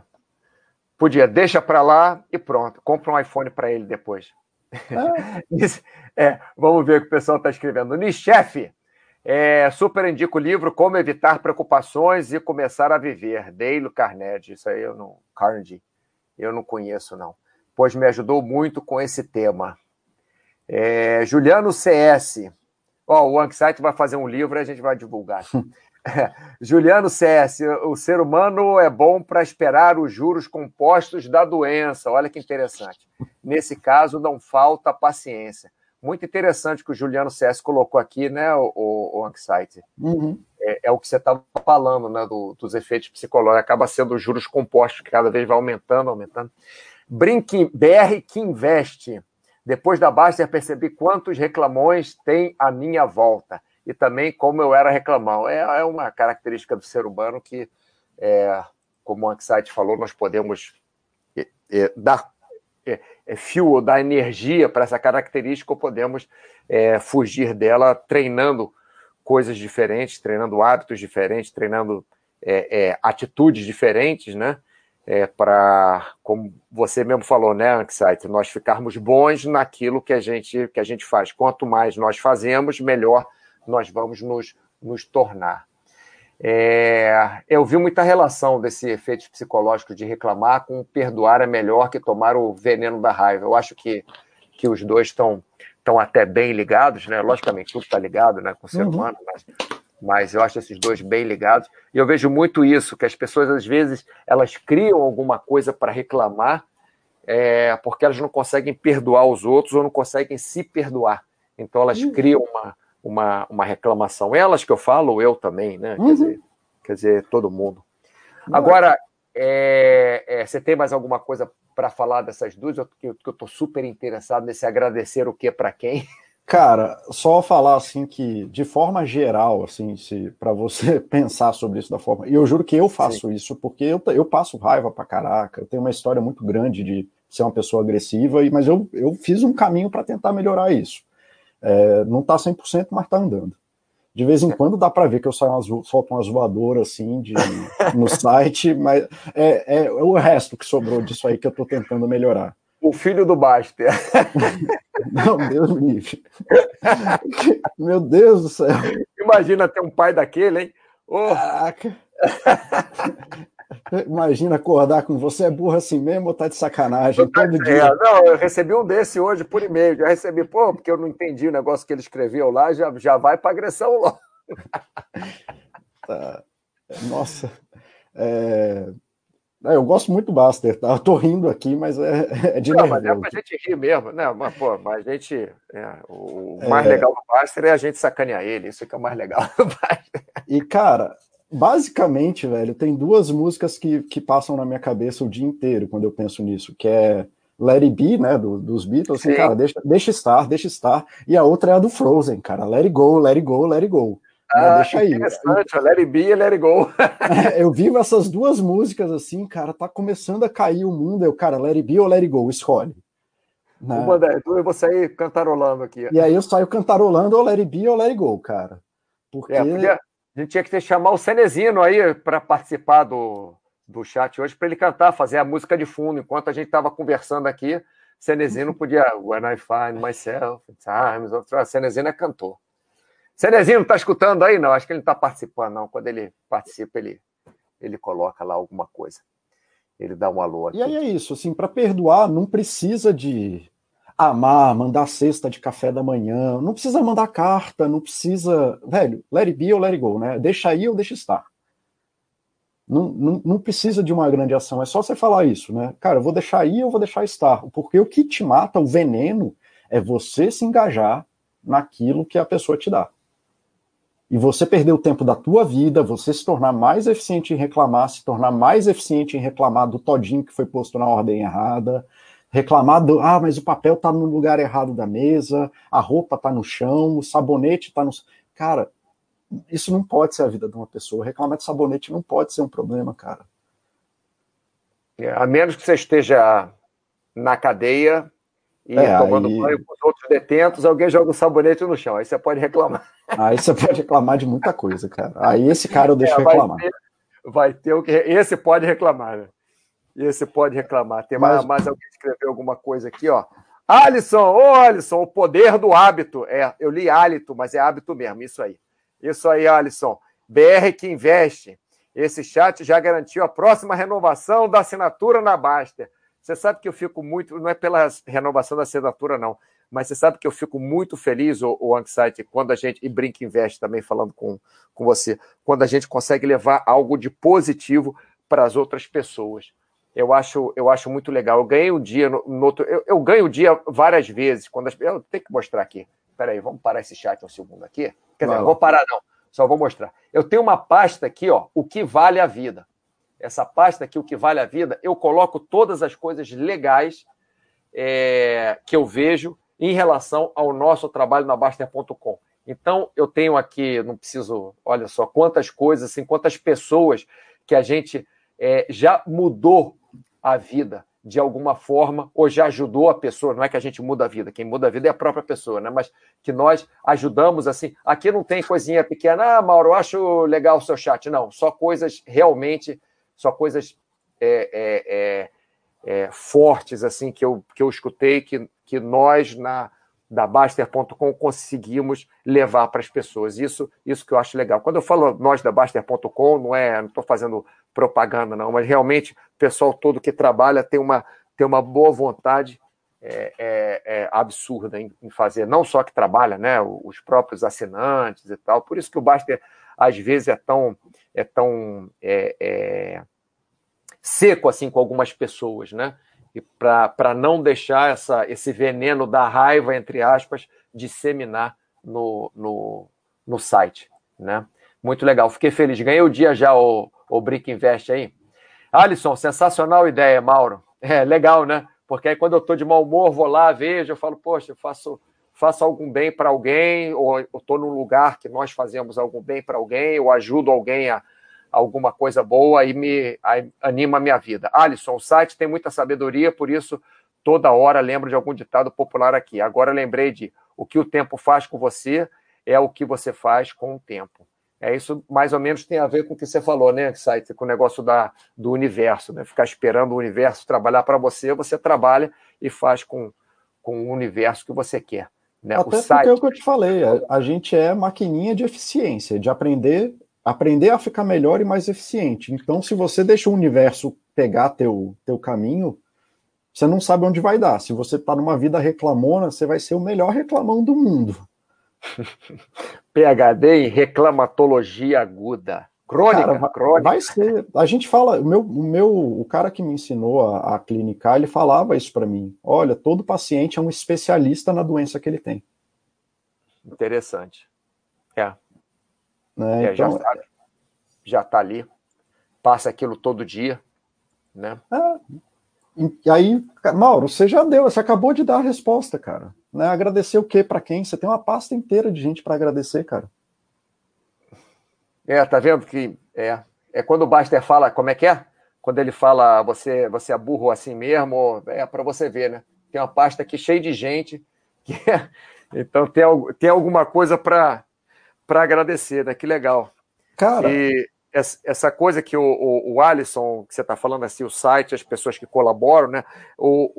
S1: Podia, deixa para lá e pronto. Compra um iPhone para ele depois. É. é. vamos ver o que o pessoal está escrevendo. Nichef, é, super indico o livro Como Evitar Preocupações e Começar a Viver, Dale Carnegie. Isso aí eu não. Carnegie. Eu não conheço, não. Pois me ajudou muito com esse tema. É, Juliano CS. Ó, o Anxiety vai fazer um livro e a gente vai divulgar. Juliano CS, o ser humano é bom para esperar os juros compostos da doença. Olha que interessante. Nesse caso, não falta paciência. Muito interessante que o Juliano CS colocou aqui, né, o, o, Anxiety. Uhum. É, é, o que você estava falando, né, do, dos efeitos psicológicos. Acaba sendo os juros compostos, que cada vez vai aumentando, aumentando. Brinque, BR que investe. Depois da Basta, percebi quantos reclamões tem à minha volta e também como eu era reclamão. É, é uma característica do ser humano que, é, como o Anxiety falou, nós podemos é, é, dar é, é fio, dar energia para essa característica ou podemos é, fugir dela treinando coisas diferentes, treinando hábitos diferentes, treinando atitudes diferentes, né? Para, como você mesmo falou, né, Anxiety, nós ficarmos bons naquilo que a gente que a gente faz. Quanto mais nós fazemos, melhor nós vamos nos, nos tornar. É, eu vi muita relação desse efeito psicológico de reclamar com perdoar é melhor que tomar o veneno da raiva. Eu acho que, que os dois estão estão até bem ligados, né? Logicamente, tudo está ligado né, com o ser uhum. humano, mas, mas eu acho esses dois bem ligados. E eu vejo muito isso, que as pessoas, às vezes, elas criam alguma coisa para reclamar é, porque elas não conseguem perdoar os outros ou não conseguem se perdoar. Então, elas uhum. criam uma, uma, uma reclamação. Elas que eu falo, eu também, né? Uhum. Quer, dizer, quer dizer, todo mundo. Agora, é, é, você tem mais alguma coisa para falar dessas duas? Eu, que eu estou super interessado nesse agradecer o que para quem.
S2: Cara, só falar assim que, de forma geral, assim, se para você pensar sobre isso da forma. E eu juro que eu faço Sim. isso, porque eu, eu passo raiva pra caraca. Eu tenho uma história muito grande de ser uma pessoa agressiva, mas eu, eu fiz um caminho para tentar melhorar isso. É, não está 100%, mas está andando. De vez em quando dá para ver que eu saio umas, solto umas voadoras assim de, no site, mas é, é, o resto que sobrou disso aí que eu estou tentando melhorar.
S1: O filho do Baster.
S2: Não, Deus me livre. Meu Deus do céu.
S1: Imagina ter um pai daquele, hein?
S2: Oh. Caraca. Imagina acordar com você é burro assim mesmo ou tá de sacanagem tá todo dia?
S1: É, não, eu recebi um desse hoje por e-mail. Já recebi, pô, porque eu não entendi o negócio que ele escreveu lá, já, já vai para agressão logo.
S2: Tá. Nossa. É... Eu gosto muito do Buster, tá? Eu tô rindo aqui, mas é, é de não,
S1: nervoso. Mas é pra gente rir mesmo, né? Mas, pô, mas a gente. É, o mais é... legal do Buster é a gente sacanear ele, isso que é o mais legal do Buster.
S2: E, cara, basicamente, velho, tem duas músicas que, que passam na minha cabeça o dia inteiro quando eu penso nisso, que é Let It Be, né, do, dos Beatles, assim, cara, deixa, deixa estar, deixa estar, e a outra é a do Frozen, cara, Let It Go, Let It Go, Let It Go.
S1: Né, ah, deixa aí. Interessante, Let It Be e Let It Go.
S2: É, eu vivo essas duas músicas assim, cara, tá começando a cair o mundo, eu, cara, Let It Be ou Let It Go, escolhe.
S1: Né? Uma das duas eu vou sair cantarolando aqui.
S2: E aí eu saio cantarolando ou Let It Be ou Let It Go, cara. Porque... É, porque
S1: a gente tinha que ter, chamar o Cenezino aí para participar do, do chat hoje, para ele cantar, fazer a música de fundo. Enquanto a gente estava conversando aqui, Cenezino podia. When I find myself, times of Cenezino é cantor. Cenezino, tá escutando aí? Não, acho que ele não está participando, não. Quando ele participa, ele, ele coloca lá alguma coisa. Ele dá um alô aqui.
S2: E aí é isso, assim, para perdoar, não precisa de amar, mandar cesta de café da manhã, não precisa mandar carta, não precisa. Velho, let it be ou let it go, né? Deixa aí ou deixa estar. Não, não, não precisa de uma grande ação, é só você falar isso, né? Cara, vou deixar aí ou vou deixar estar. Porque o que te mata, o veneno, é você se engajar naquilo que a pessoa te dá. E você perder o tempo da tua vida, você se tornar mais eficiente em reclamar, se tornar mais eficiente em reclamar do todinho que foi posto na ordem errada, reclamar do, ah, mas o papel tá no lugar errado da mesa, a roupa tá no chão, o sabonete tá no. Cara, isso não pode ser a vida de uma pessoa. Reclamar de sabonete não pode ser um problema, cara.
S1: É, a menos que você esteja na cadeia e é, tomando aí... banho com os outros detentos, alguém joga o sabonete no chão. Aí você pode reclamar.
S2: Aí você pode reclamar de muita coisa, cara. Aí esse cara eu deixo é, reclamar.
S1: Vai ser, vai ter o que. Esse pode reclamar, né? Esse pode reclamar. Tem mais, mais alguém que escreveu alguma coisa aqui, ó. Alisson, ô Alisson, o poder do hábito. É, eu li hálito, mas é hábito mesmo, isso aí. Isso aí, Alisson. BR que investe. Esse chat já garantiu a próxima renovação da assinatura na Baster. Você sabe que eu fico muito, não é pela renovação da assinatura, não, mas você sabe que eu fico muito feliz, o, o Anxiety, quando a gente, e Brink Invest também falando com, com você, quando a gente consegue levar algo de positivo para as outras pessoas. Eu acho, eu acho muito legal. Eu ganhei um dia no, no outro. Eu, eu, ganho o dia várias vezes. Quando as, eu tenho que mostrar aqui. Espera aí, vamos parar esse chat um segundo aqui. Quer dizer, não vou parar, não. Só vou mostrar. Eu tenho uma pasta aqui, ó, o que vale a vida. Essa pasta aqui, o que vale a vida, eu coloco todas as coisas legais é, que eu vejo em relação ao nosso trabalho na Baster.com. Então, eu tenho aqui, não preciso, olha só, quantas coisas, assim, quantas pessoas que a gente é, já mudou a vida de alguma forma, ou já ajudou a pessoa, não é que a gente muda a vida, quem muda a vida é a própria pessoa, né? Mas que nós ajudamos assim. Aqui não tem coisinha pequena, ah, Mauro, eu acho legal o seu chat. Não, só coisas realmente, só coisas é, é, é, é fortes assim que eu, que eu escutei, que, que nós na da Baster.com conseguimos levar para as pessoas. Isso, isso que eu acho legal. Quando eu falo nós da Baster.com, não é, não estou fazendo propaganda, não, mas realmente o pessoal todo que trabalha tem uma, tem uma boa vontade é, é, é absurda em, em, fazer, não só que trabalha, né, os próprios assinantes e tal. Por isso que o Baster às vezes é tão, é tão é, é, seco assim com algumas pessoas, né? E para não deixar essa, esse veneno da raiva, entre aspas, disseminar no, no, no site, né? Muito legal, fiquei feliz. Ganhei o dia já, o, o Brick Invest aí. Alisson, sensacional ideia, Mauro. É legal, né? Porque aí quando eu estou de mau humor, vou lá, vejo, eu falo, poxa, eu faço, faço algum bem para alguém, ou estou num lugar que nós fazemos algum bem para alguém, ou ajudo alguém a, alguma coisa boa e me aí anima a minha vida. Alisson, o site tem muita sabedoria, por isso toda hora lembro de algum ditado popular aqui. Agora lembrei de o que o tempo faz com você é o que você faz com o tempo. É isso mais ou menos tem a ver com o que você falou, né, site, com o negócio da, do universo, né? Ficar esperando o universo trabalhar para você, você trabalha e faz com, com o universo que você quer. Né?
S2: Até o site... é o que eu te falei, a, a, gente é maquininha de eficiência, de aprender, aprender a ficar melhor e mais eficiente. Então, se você deixa o universo pegar teu, teu caminho, você não sabe onde vai dar. Se você está numa vida reclamona, você vai ser o melhor reclamão do mundo.
S1: PhD em reclamatologia aguda. Crônica,
S2: cara, crônica. Vai ser. A gente fala, o meu, o meu, o cara que me ensinou a, a clinicar, ele falava isso para mim. Olha, todo paciente é um especialista na doença que ele tem.
S1: Interessante. É. Né? é então, já, sabe, já tá ali, passa aquilo todo dia, né? É.
S2: E aí, Mauro, você já deu, você acabou de dar a resposta, cara. Né? Agradecer o quê para quem? Você tem uma pasta inteira de gente para agradecer, cara.
S1: É, tá vendo que é, é quando o Baster fala, como é que é? Quando ele fala você você é burro assim mesmo, é para você ver, né? Tem uma pasta aqui cheia de gente, que é, então tem, tem alguma coisa para para agradecer, né? Que legal. Cara, e essa coisa que o, o, o Alisson, que você está falando assim, o site, as pessoas que colaboram, né? O,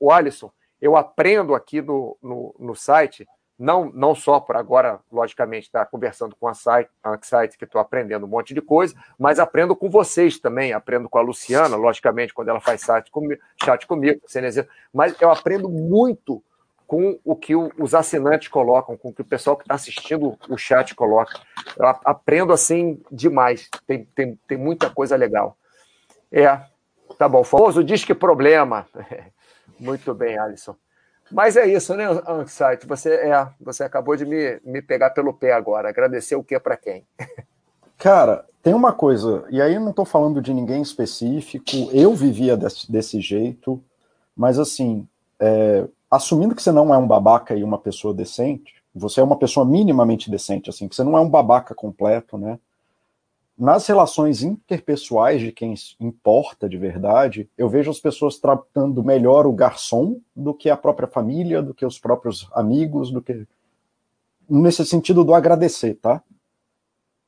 S1: o, o Alisson, eu aprendo aqui no, no, no site, não, não só por agora, logicamente, estar tá conversando com a site, a site que estou aprendendo um monte de coisa, mas aprendo com vocês também, aprendo com a Luciana, logicamente, quando ela faz site comigo, chat comigo, mas eu aprendo muito com o que os assinantes colocam, com o que o pessoal que está assistindo o chat coloca. Eu aprendo assim demais, tem, tem, tem muita coisa legal. É, tá bom, famoso diz que problema. Muito bem, Alisson. Mas é isso, né, Anxiety? Você, é, você acabou de me, me pegar pelo pé agora. Agradecer o que para quem?
S2: Cara, tem uma coisa, e aí eu não estou falando de ninguém específico, eu vivia desse, desse jeito, mas assim, é, assumindo que você não é um babaca e uma pessoa decente, você é uma pessoa minimamente decente, assim, que você não é um babaca completo, né? nas relações interpessoais de quem importa de verdade, eu vejo as pessoas tratando melhor o garçom do que a própria família, do que os próprios amigos, do que. Nesse sentido do agradecer, tá?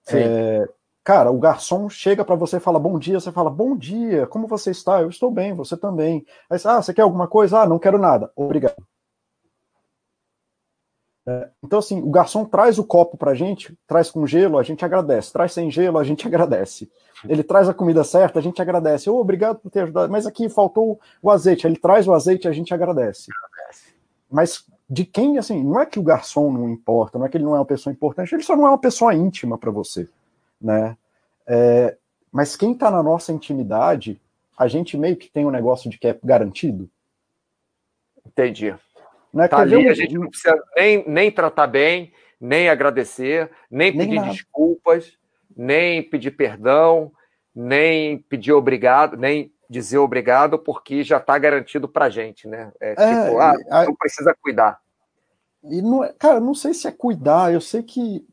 S2: É, cara, o garçom chega para você e fala bom dia, você fala bom dia, como você está? Eu estou bem, você também. Aí você, ah, você quer alguma coisa? Ah, não quero nada. Obrigado. É, então, assim, o garçom traz o copo pra gente, traz com gelo, a gente agradece. Traz sem gelo, a gente agradece. Ele traz a comida certa, a gente agradece. Oh, obrigado por ter ajudado, mas aqui faltou o azeite. Ele traz o azeite, a gente agradece. Mas de quem, assim, não é que o garçom não importa, não é que ele não é uma pessoa importante, ele só não é uma pessoa íntima para você né? É, mas quem está na nossa intimidade, a gente meio que tem um negócio de que é garantido.
S1: Entendi. Não é tá ali, um... a gente não precisa nem, nem tratar bem, nem agradecer, nem, nem pedir nada. desculpas, nem pedir perdão, nem pedir obrigado, nem dizer obrigado, porque já está garantido para gente, né? É, é tipo, ah, não precisa cuidar.
S2: E não, é, cara, não sei se é cuidar, eu sei que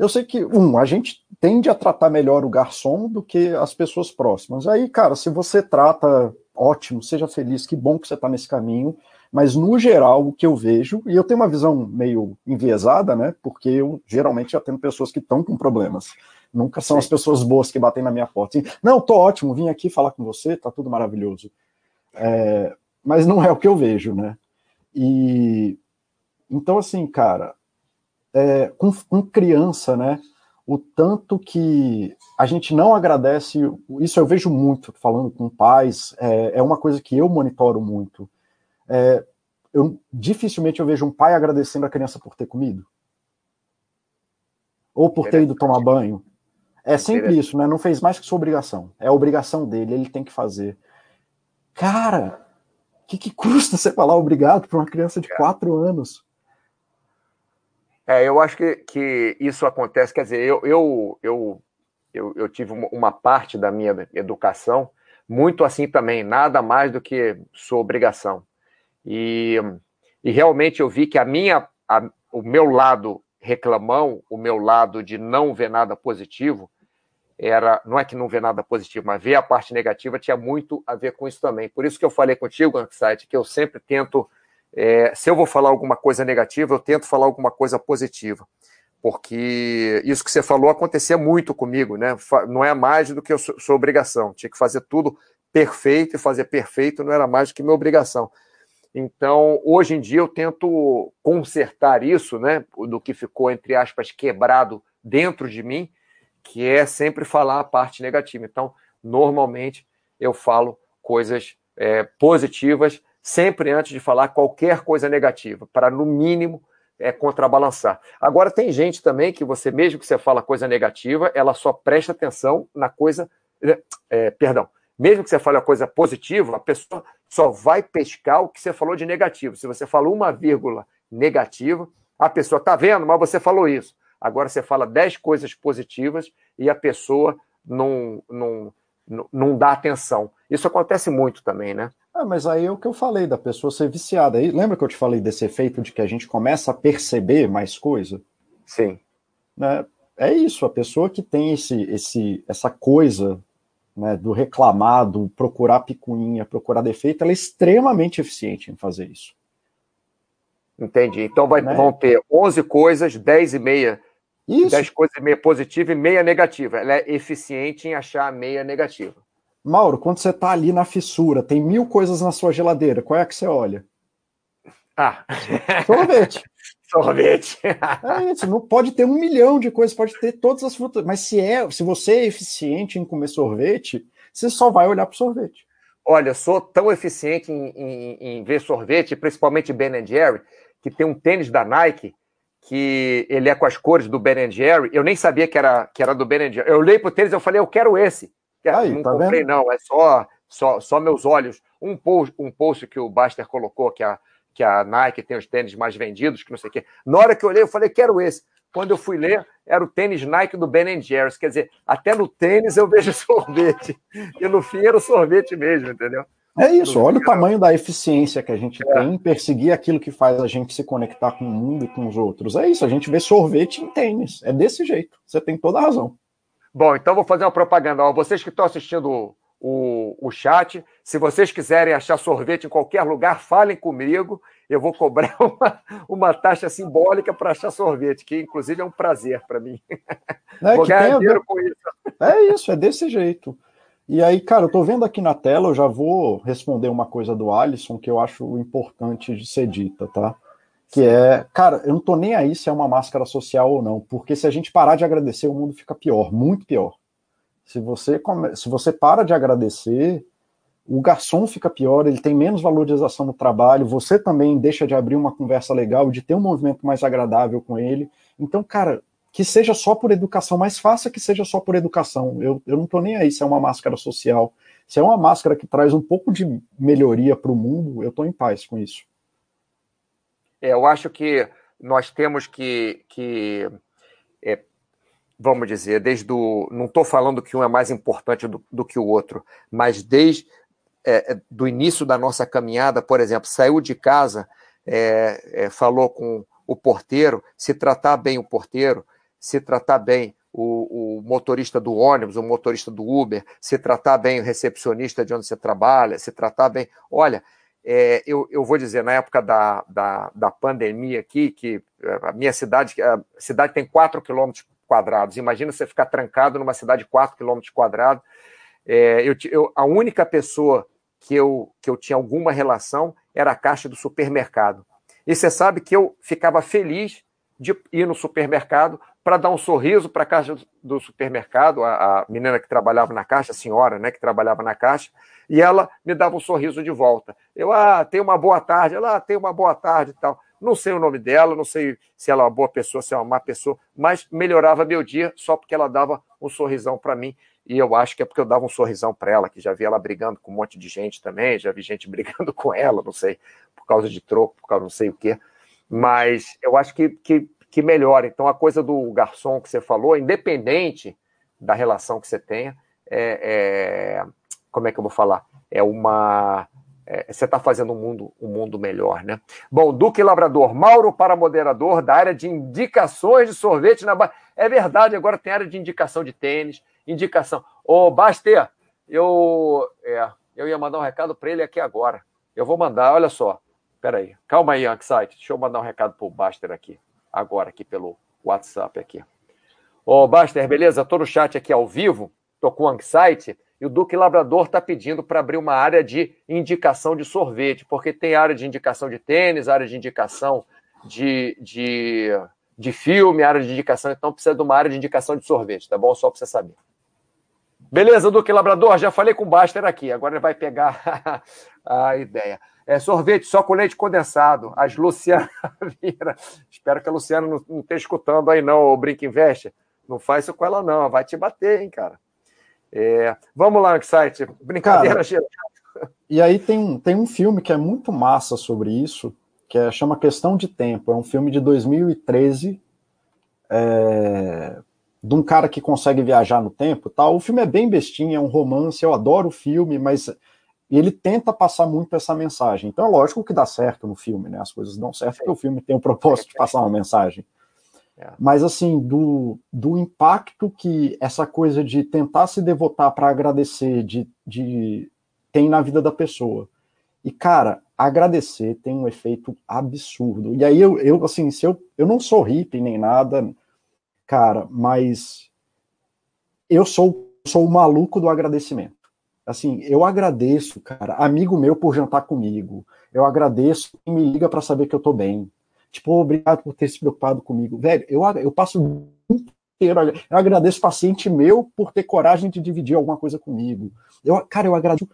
S2: eu sei que, um, a gente tende a tratar melhor o garçom do que as pessoas próximas. Aí, cara, se você trata, ótimo, seja feliz, que bom que você está nesse caminho. Mas, no geral, o que eu vejo, e eu tenho uma visão meio enviesada, né? Porque eu geralmente já tenho pessoas que estão com problemas. Nunca são as pessoas boas que batem na minha porta. Assim, não, tô ótimo, vim aqui falar com você, tá tudo maravilhoso. É, mas não é o que eu vejo, né? E então, assim, cara, é, com, com criança, né? O tanto que a gente não agradece, isso eu vejo muito falando com pais, é, é uma coisa que eu monitoro muito. É, eu, dificilmente eu vejo um pai agradecendo a criança por ter comido. Ou por ter ido tomar banho. É sempre isso, né? Não fez mais que sua obrigação. É a obrigação dele, ele tem que fazer. Cara, o que, que custa você falar obrigado para uma criança de quatro anos?
S1: É, eu acho que, que isso acontece, quer dizer, eu, eu, eu, eu, eu tive uma parte da minha educação muito assim também, nada mais do que sua obrigação. E, e realmente eu vi que a minha, a, o meu lado reclamão, o meu lado de não ver nada positivo, era, não é que não vê nada positivo, mas ver a parte negativa tinha muito a ver com isso também. Por isso que eu falei contigo, Anxiety, que eu sempre tento é, se eu vou falar alguma coisa negativa, eu tento falar alguma coisa positiva. Porque isso que você falou acontecia muito comigo, né? Não é mais do que sua obrigação. Tinha que fazer tudo perfeito e fazer perfeito não era mais do que minha obrigação. Então, hoje em dia, eu tento consertar isso, né? Do que ficou, entre aspas, quebrado dentro de mim, que é sempre falar a parte negativa. Então, normalmente, eu falo coisas é, positivas sempre antes de falar qualquer coisa negativa, para no mínimo é, contrabalançar. Agora tem gente também que você, mesmo que você fala coisa negativa, ela só presta atenção na coisa. É, é, perdão, mesmo que você fale a coisa positiva, a pessoa só vai pescar o que você falou de negativo. Se você falou uma vírgula negativa, a pessoa está vendo, mas você falou isso. Agora você fala dez coisas positivas e a pessoa não, não, não, dá atenção. Isso acontece muito também, né?
S2: Ah, mas aí é o que eu falei da pessoa ser viciada. Aí, lembra que eu te falei desse efeito de que a gente começa a perceber mais coisa?
S1: Sim.
S2: Né? É isso, a pessoa que tem esse, esse, essa coisa né, do reclamar, do procurar picuinha, procurar defeito, ela é extremamente eficiente em fazer isso.
S1: Entendi. Então vai, né? vão ter 11 coisas, 10 e meia. Isso. 10 coisas e meia positiva e meia negativa. Ela é eficiente em achar a meia negativa.
S2: Mauro, quando você está ali na fissura, tem mil coisas na sua geladeira, qual é que você olha?
S1: Ah,
S2: sorvete.
S1: sorvete.
S2: é isso, não pode ter um milhão de coisas, pode ter todas as frutas, mas se é, se você é eficiente em comer sorvete, você só vai olhar para o sorvete.
S1: Olha, sou tão eficiente em, em, em, ver sorvete, principalmente Ben Jerry, que tem um tênis da Nike que ele é com as cores do Ben Jerry. Eu nem sabia que era, que era do Ben Jerry. Eu olhei pro tênis e falei, eu quero esse. Aí, não tá comprei, vendo? não, é só, só, só meus olhos. Um post, um post que o Baster colocou, que a, que a Nike tem os tênis mais vendidos, que não sei o quê. Na hora que eu olhei, eu falei, quero esse. Quando eu fui ler, era o tênis Nike do Ben Jerry's. Quer dizer, até no tênis eu vejo sorvete. E no fim era o sorvete mesmo, entendeu?
S2: É isso, olha o tamanho da eficiência que a gente é. tem em perseguir aquilo que faz a gente se conectar com o mundo e com os outros. É isso, a gente vê sorvete em tênis. É desse jeito. Você tem toda a razão.
S1: Bom, então vou fazer uma propaganda. Ó, vocês que estão assistindo o, o chat. Se vocês quiserem achar sorvete em qualquer lugar, falem comigo. Eu vou cobrar uma, uma taxa simbólica para achar sorvete, que inclusive é um prazer para mim.
S2: É, vou ganhar dinheiro com isso. É isso, é desse jeito. E aí, cara, eu tô vendo aqui na tela, eu já vou responder uma coisa do Alisson que eu acho importante de ser dita, tá? Que é, cara, eu não tô nem aí se é uma máscara social ou não, porque se a gente parar de agradecer, o mundo fica pior, muito pior. Se você, come... se você para de agradecer, o garçom fica pior, ele tem menos valorização no trabalho, você também deixa de abrir uma conversa legal, de ter um movimento mais agradável com ele. Então, cara, que seja só por educação, mais faça que seja só por educação. Eu, eu não tô nem aí se é uma máscara social. Se é uma máscara que traz um pouco de melhoria para o mundo, eu tô em paz com isso.
S1: É, eu acho que nós temos que, que é, vamos dizer, desde o. Não estou falando que um é mais importante do, do que o outro, mas desde é, é, do início da nossa caminhada, por exemplo, saiu de casa, é, é, falou com o porteiro, se tratar bem o porteiro, se tratar bem o, o, motorista do ônibus, o motorista do Uber, se tratar bem o recepcionista de onde você trabalha, se tratar bem. Olha, é, eu, eu, vou dizer, na época da, da, da, pandemia aqui, que a minha cidade, a cidade tem 4 quilômetros quadrados. Imagina você ficar trancado numa cidade de 4 quilômetros quadrados. É, eu, eu, a única pessoa que eu, que eu tinha alguma relação era a caixa do supermercado. E você sabe que eu ficava feliz de ir no supermercado para dar um sorriso para a caixa do supermercado, a, a, menina que trabalhava na caixa, a senhora, né, que trabalhava na caixa, e ela me dava um sorriso de volta. Eu, ah, tem uma boa tarde, ela, ah, tem uma boa tarde e tal. Não sei o nome dela, não sei se ela é uma boa pessoa, se é uma má pessoa, mas melhorava meu dia só porque ela dava um sorrisão para mim. E eu acho que é porque eu dava um sorrisão para ela, que já vi ela brigando com um monte de gente também, já vi gente brigando com ela, não sei, por causa de troco, por causa não sei o quê. Mas eu acho que, que, que melhora. Então, a coisa do garçom que você falou, independente da relação que você tenha, é, é como é que eu vou falar? É uma é, você está fazendo um mundo, um mundo melhor, né? Bom, Duque Labrador, Mauro para moderador da área de indicações de sorvete na. É verdade, agora tem área de indicação de tênis, indicação. Ô, Baster, eu, é, eu ia mandar um recado para ele aqui agora. Eu vou mandar, olha só. Peraí, calma aí, Anxiety. Deixa eu mandar um recado para o Baster aqui, agora, aqui pelo WhatsApp aqui. Ô, Baster, beleza? Estou no chat aqui ao vivo, estou com o Anxiety e o Duque Labrador está pedindo para abrir uma área de indicação de sorvete, porque tem área de indicação de tênis, área de indicação de, de, de filme, área de indicação, então precisa de uma área de indicação de sorvete, tá bom? Só para você saber. Beleza, Duque Labrador, já falei com o Baster aqui, agora ele vai pegar a ideia. É, sorvete só com leite condensado. As Luciana Vira. Espero que a Luciana não, não esteja escutando aí, não, o Brinca Investe. Não faz isso com ela, não. Vai te bater, hein, cara. É, vamos lá, site. Brincadeira
S2: geral. E aí tem um, tem um filme que é muito massa sobre isso, que é, chama Questão de Tempo. É um filme de 2013, é, de um cara que consegue viajar no tempo. Tal. O filme é bem bestinho, é um romance, eu adoro o filme, mas ele tenta passar muito essa mensagem. Então é lógico que dá certo no filme, né? As coisas dão certo porque o filme tem o propósito de passar uma mensagem. É. Mas, assim, do, do impacto que essa coisa de tentar se devotar para agradecer de, de, tem na vida da pessoa. E, cara, agradecer tem um efeito absurdo. E aí, eu, eu assim, se eu, eu não sou hippie nem nada, cara, mas eu sou, sou o maluco do agradecimento. Assim, eu agradeço, cara, amigo meu por jantar comigo. Eu agradeço quem me liga para saber que eu tô bem. Tipo, obrigado por ter se preocupado comigo. Velho, eu, eu passo o inteiro. Eu agradeço paciente meu por ter coragem de dividir alguma coisa comigo. Eu, cara, eu agradeço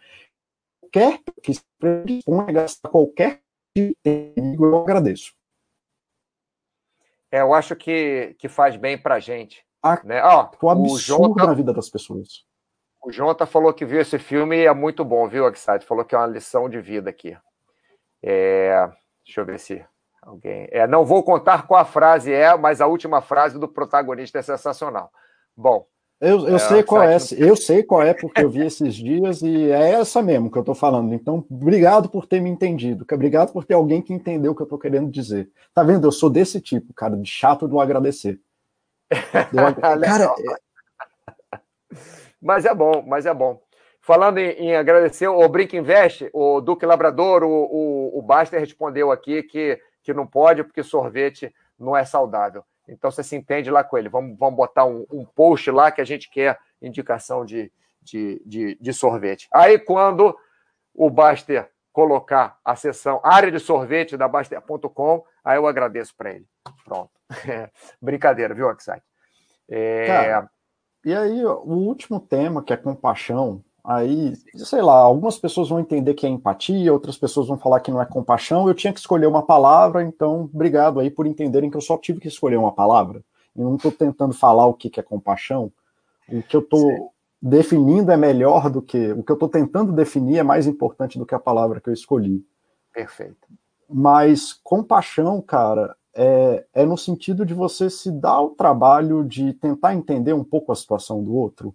S2: qualquer que se qualquer comigo, eu agradeço.
S1: É, eu acho que, que faz bem pra gente.
S2: Ah, né? Ó, o absurdo Jonta, na vida das pessoas.
S1: O Jonta falou que viu esse filme e é muito bom, viu, Axide? Falou que é uma lição de vida aqui. É, deixa eu ver se Alguém. É, não vou contar qual a frase é, mas a última frase do protagonista é sensacional. Bom.
S2: Eu, eu é, sei qual é, eu sei qual é, porque eu vi esses dias e é essa mesmo que eu estou falando. Então, obrigado por ter me entendido. Obrigado por ter alguém que entendeu o que eu estou querendo dizer. Tá vendo? Eu sou desse tipo, cara, de chato do agradecer. Eu, cara,
S1: mas é bom, mas é bom. falando em, em, agradecer, o Brinca Invest, o Duque Labrador, o, o, o Baster respondeu aqui que, que não pode porque sorvete não é saudável. Então você se entende lá com ele. Vamos, vamos botar um, um post lá que a gente quer indicação de, de, de, de sorvete. Aí quando o Baster colocar a seção área de sorvete da Baster.com, aí eu agradeço para ele. Pronto. Brincadeira, viu, Oxide?
S2: É... Cara, e aí, o último tema, que é compaixão, aí, sei lá, algumas pessoas vão entender que é empatia, outras pessoas vão falar que não é compaixão. Eu tinha que escolher uma palavra, então, obrigado aí por entenderem que eu só tive que escolher uma palavra. Eu não estou tentando falar o que, que é compaixão. O que eu estou definindo é melhor do que. O que eu estou tentando definir é mais importante do que a palavra que eu escolhi.
S1: Perfeito.
S2: Mas compaixão, cara, é, é no sentido de você se dar o trabalho de tentar entender um pouco a situação do outro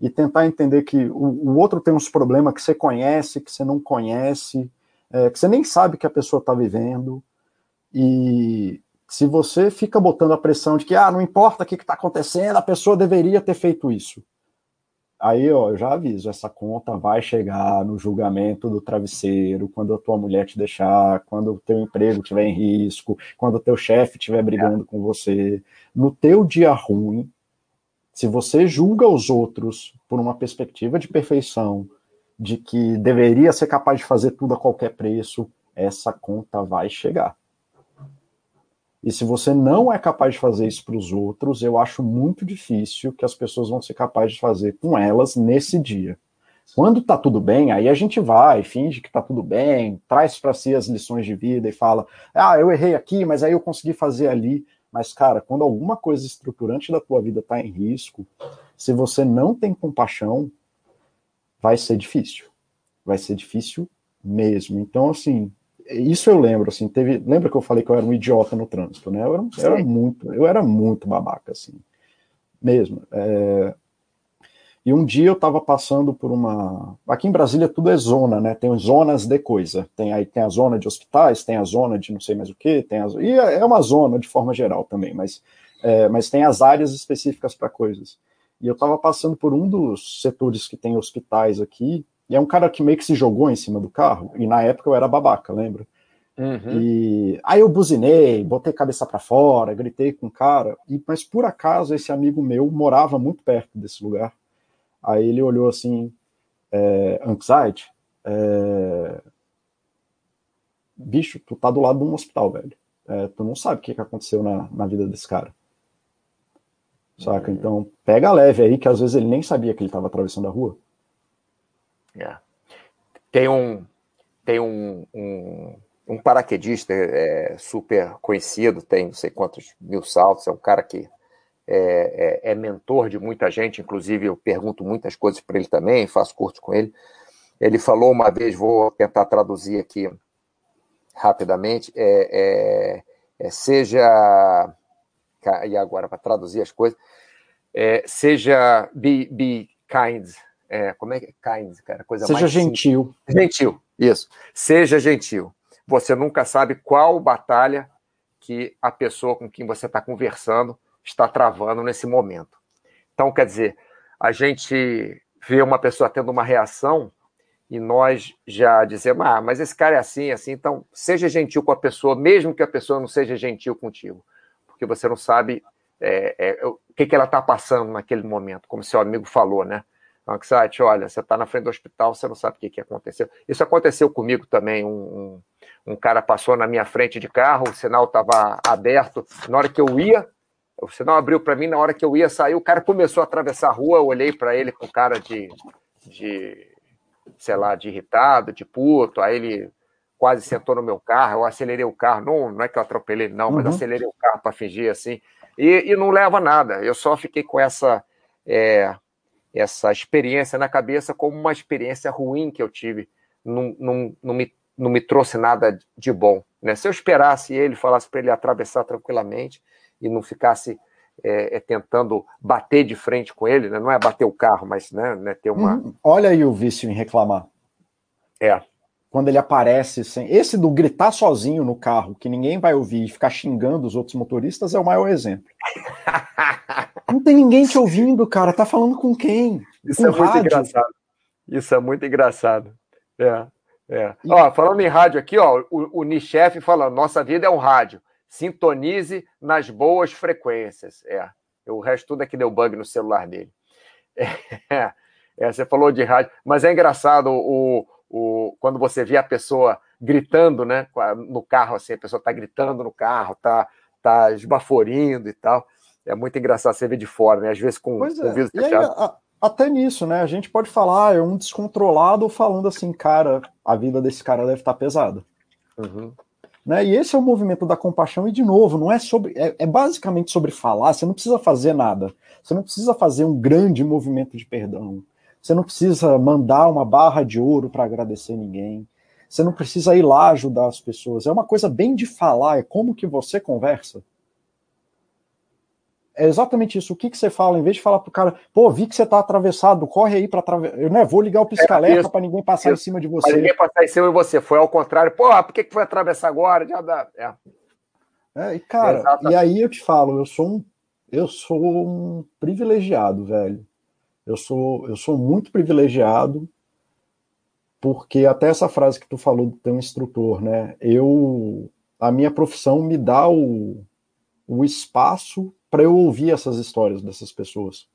S2: e tentar entender que o, o outro tem uns problemas que você conhece, que você não conhece, é, que você nem sabe que a pessoa está vivendo. E se você fica botando a pressão de que ah, não importa o que está acontecendo, a pessoa deveria ter feito isso. Aí, ó, eu já aviso, essa conta vai chegar no julgamento do travesseiro, quando a tua mulher te deixar, quando o teu emprego estiver em risco, quando o teu chefe estiver brigando é. com você. No teu dia ruim, se você julga os outros por uma perspectiva de perfeição, de que deveria ser capaz de fazer tudo a qualquer preço, essa conta vai chegar. E se você não é capaz de fazer isso para os outros, eu acho muito difícil que as pessoas vão ser capazes de fazer com elas nesse dia. Quando tá tudo bem, aí a gente vai, finge que tá tudo bem, traz para si as lições de vida e fala: "Ah, eu errei aqui, mas aí eu consegui fazer ali". Mas cara, quando alguma coisa estruturante da tua vida está em risco, se você não tem compaixão, vai ser difícil. Vai ser difícil mesmo. Então, assim, isso eu lembro, assim, teve. Lembra que eu falei que eu era um idiota no trânsito, né? Eu era, eu era muito, eu era muito babaca, assim, mesmo. É... E um dia eu estava passando por uma. Aqui em Brasília tudo é zona, né? Tem zonas de coisa. Tem aí tem a zona de hospitais, tem a zona de não sei mais o que, tem a... e é uma zona de forma geral também, mas, é, mas tem as áreas específicas para coisas. E eu estava passando por um dos setores que tem hospitais aqui, e é um cara que meio que se jogou em cima do carro, e na época eu era babaca, lembra? Uhum. E aí eu buzinei, botei cabeça para fora, gritei com o cara, e, mas por acaso esse amigo meu morava muito perto desse lugar. Aí ele olhou assim, é, anxiety, é, bicho, tu tá do lado de um hospital, velho. É, tu não sabe o que, que aconteceu na, na vida desse cara. Saca? Uhum. Então, pega leve aí, que às vezes ele nem sabia que ele estava atravessando a rua.
S1: É. Tem um tem um, um, um paraquedista é, super conhecido, tem não sei quantos mil saltos, é um cara que é, é, é mentor de muita gente, inclusive eu pergunto muitas coisas para ele também, faço curso com ele. Ele falou uma vez, vou tentar traduzir aqui rapidamente, é, é, é seja e agora para traduzir as coisas, seja be, be kind, é, como é que kind, cara? Coisa
S2: Seja gentil.
S1: Simples. Gentil, isso. Seja gentil. Você nunca sabe qual batalha que a pessoa com quem você está conversando está travando nesse momento. Então, quer dizer, a gente vê uma pessoa tendo uma reação e nós já dizemos, ah, mas esse cara é assim, assim, então seja gentil com a pessoa, mesmo que a pessoa não seja gentil contigo, porque você não sabe é, é, o que, que ela está passando naquele momento, como seu amigo falou, né? Anxiety, olha, você está na frente do hospital, você não sabe o que, que aconteceu. Isso aconteceu comigo também. Um, um, um cara passou na minha frente de carro, o sinal estava aberto. Na hora que eu ia, o sinal abriu para mim, na hora que eu ia sair, o cara começou a atravessar a rua. Eu olhei para ele com cara de, de, sei lá, de irritado, de puto. Aí ele quase sentou no meu carro. Eu acelerei o carro. Não, não é que eu atropelei, não, uhum. mas acelerei o carro para fingir assim. E, e não leva nada. Eu só fiquei com essa. É, essa experiência na cabeça como uma experiência ruim que eu tive, não, não, não, me, não me trouxe nada de bom. Né? Se eu esperasse ele, falasse para ele atravessar tranquilamente e não ficasse é, é, tentando bater de frente com ele, né? não é bater o carro, mas né, né ter uma. Hum,
S2: olha aí o vício em reclamar.
S1: É.
S2: Quando ele aparece sem. Esse do gritar sozinho no carro, que ninguém vai ouvir e ficar xingando os outros motoristas, é o maior exemplo. Não tem ninguém te ouvindo, cara. Tá falando com quem?
S1: Isso com é rádio. muito engraçado. Isso é muito engraçado. É, é. E... Ó, falando em rádio aqui, ó, o, o Nichef fala: nossa vida é um rádio. Sintonize nas boas frequências. É. O resto tudo é que deu bug no celular dele. É, é, você falou de rádio, mas é engraçado o, o, quando você vê a pessoa gritando, né? No carro, assim, a pessoa está gritando no carro, tá, tá esbaforindo e tal. É muito engraçado você ver de fora, né? Às vezes com,
S2: pois com é. o fechado. Aí, a, até nisso, né? A gente pode falar, é um descontrolado falando assim, cara, a vida desse cara deve estar tá pesada. Uhum. Né? E esse é o movimento da compaixão, e de novo, não é sobre. É, é, basicamente sobre falar, você não precisa fazer nada. Você não precisa fazer um grande movimento de perdão. Você não precisa mandar uma barra de ouro para agradecer ninguém. Você não precisa ir lá ajudar as pessoas. É uma coisa bem de falar, é como que você conversa é exatamente isso. O que, que você fala? Em vez de falar pro cara, pô, vi que você tá atravessado, corre aí para atravessar. Eu né, vou ligar o pisca-alerta é, para ninguém passar isso. em cima de você. Para
S1: ninguém passar em cima de você. Foi ao contrário. Pô, por que, que foi atravessar agora? Já dá. É.
S2: É, e cara, e aí eu te falo, eu sou um, eu sou um privilegiado, velho. Eu sou, eu sou muito privilegiado porque até essa frase que tu falou do teu instrutor, né? Eu, a minha profissão me dá o, o espaço para eu ouvir essas histórias dessas pessoas.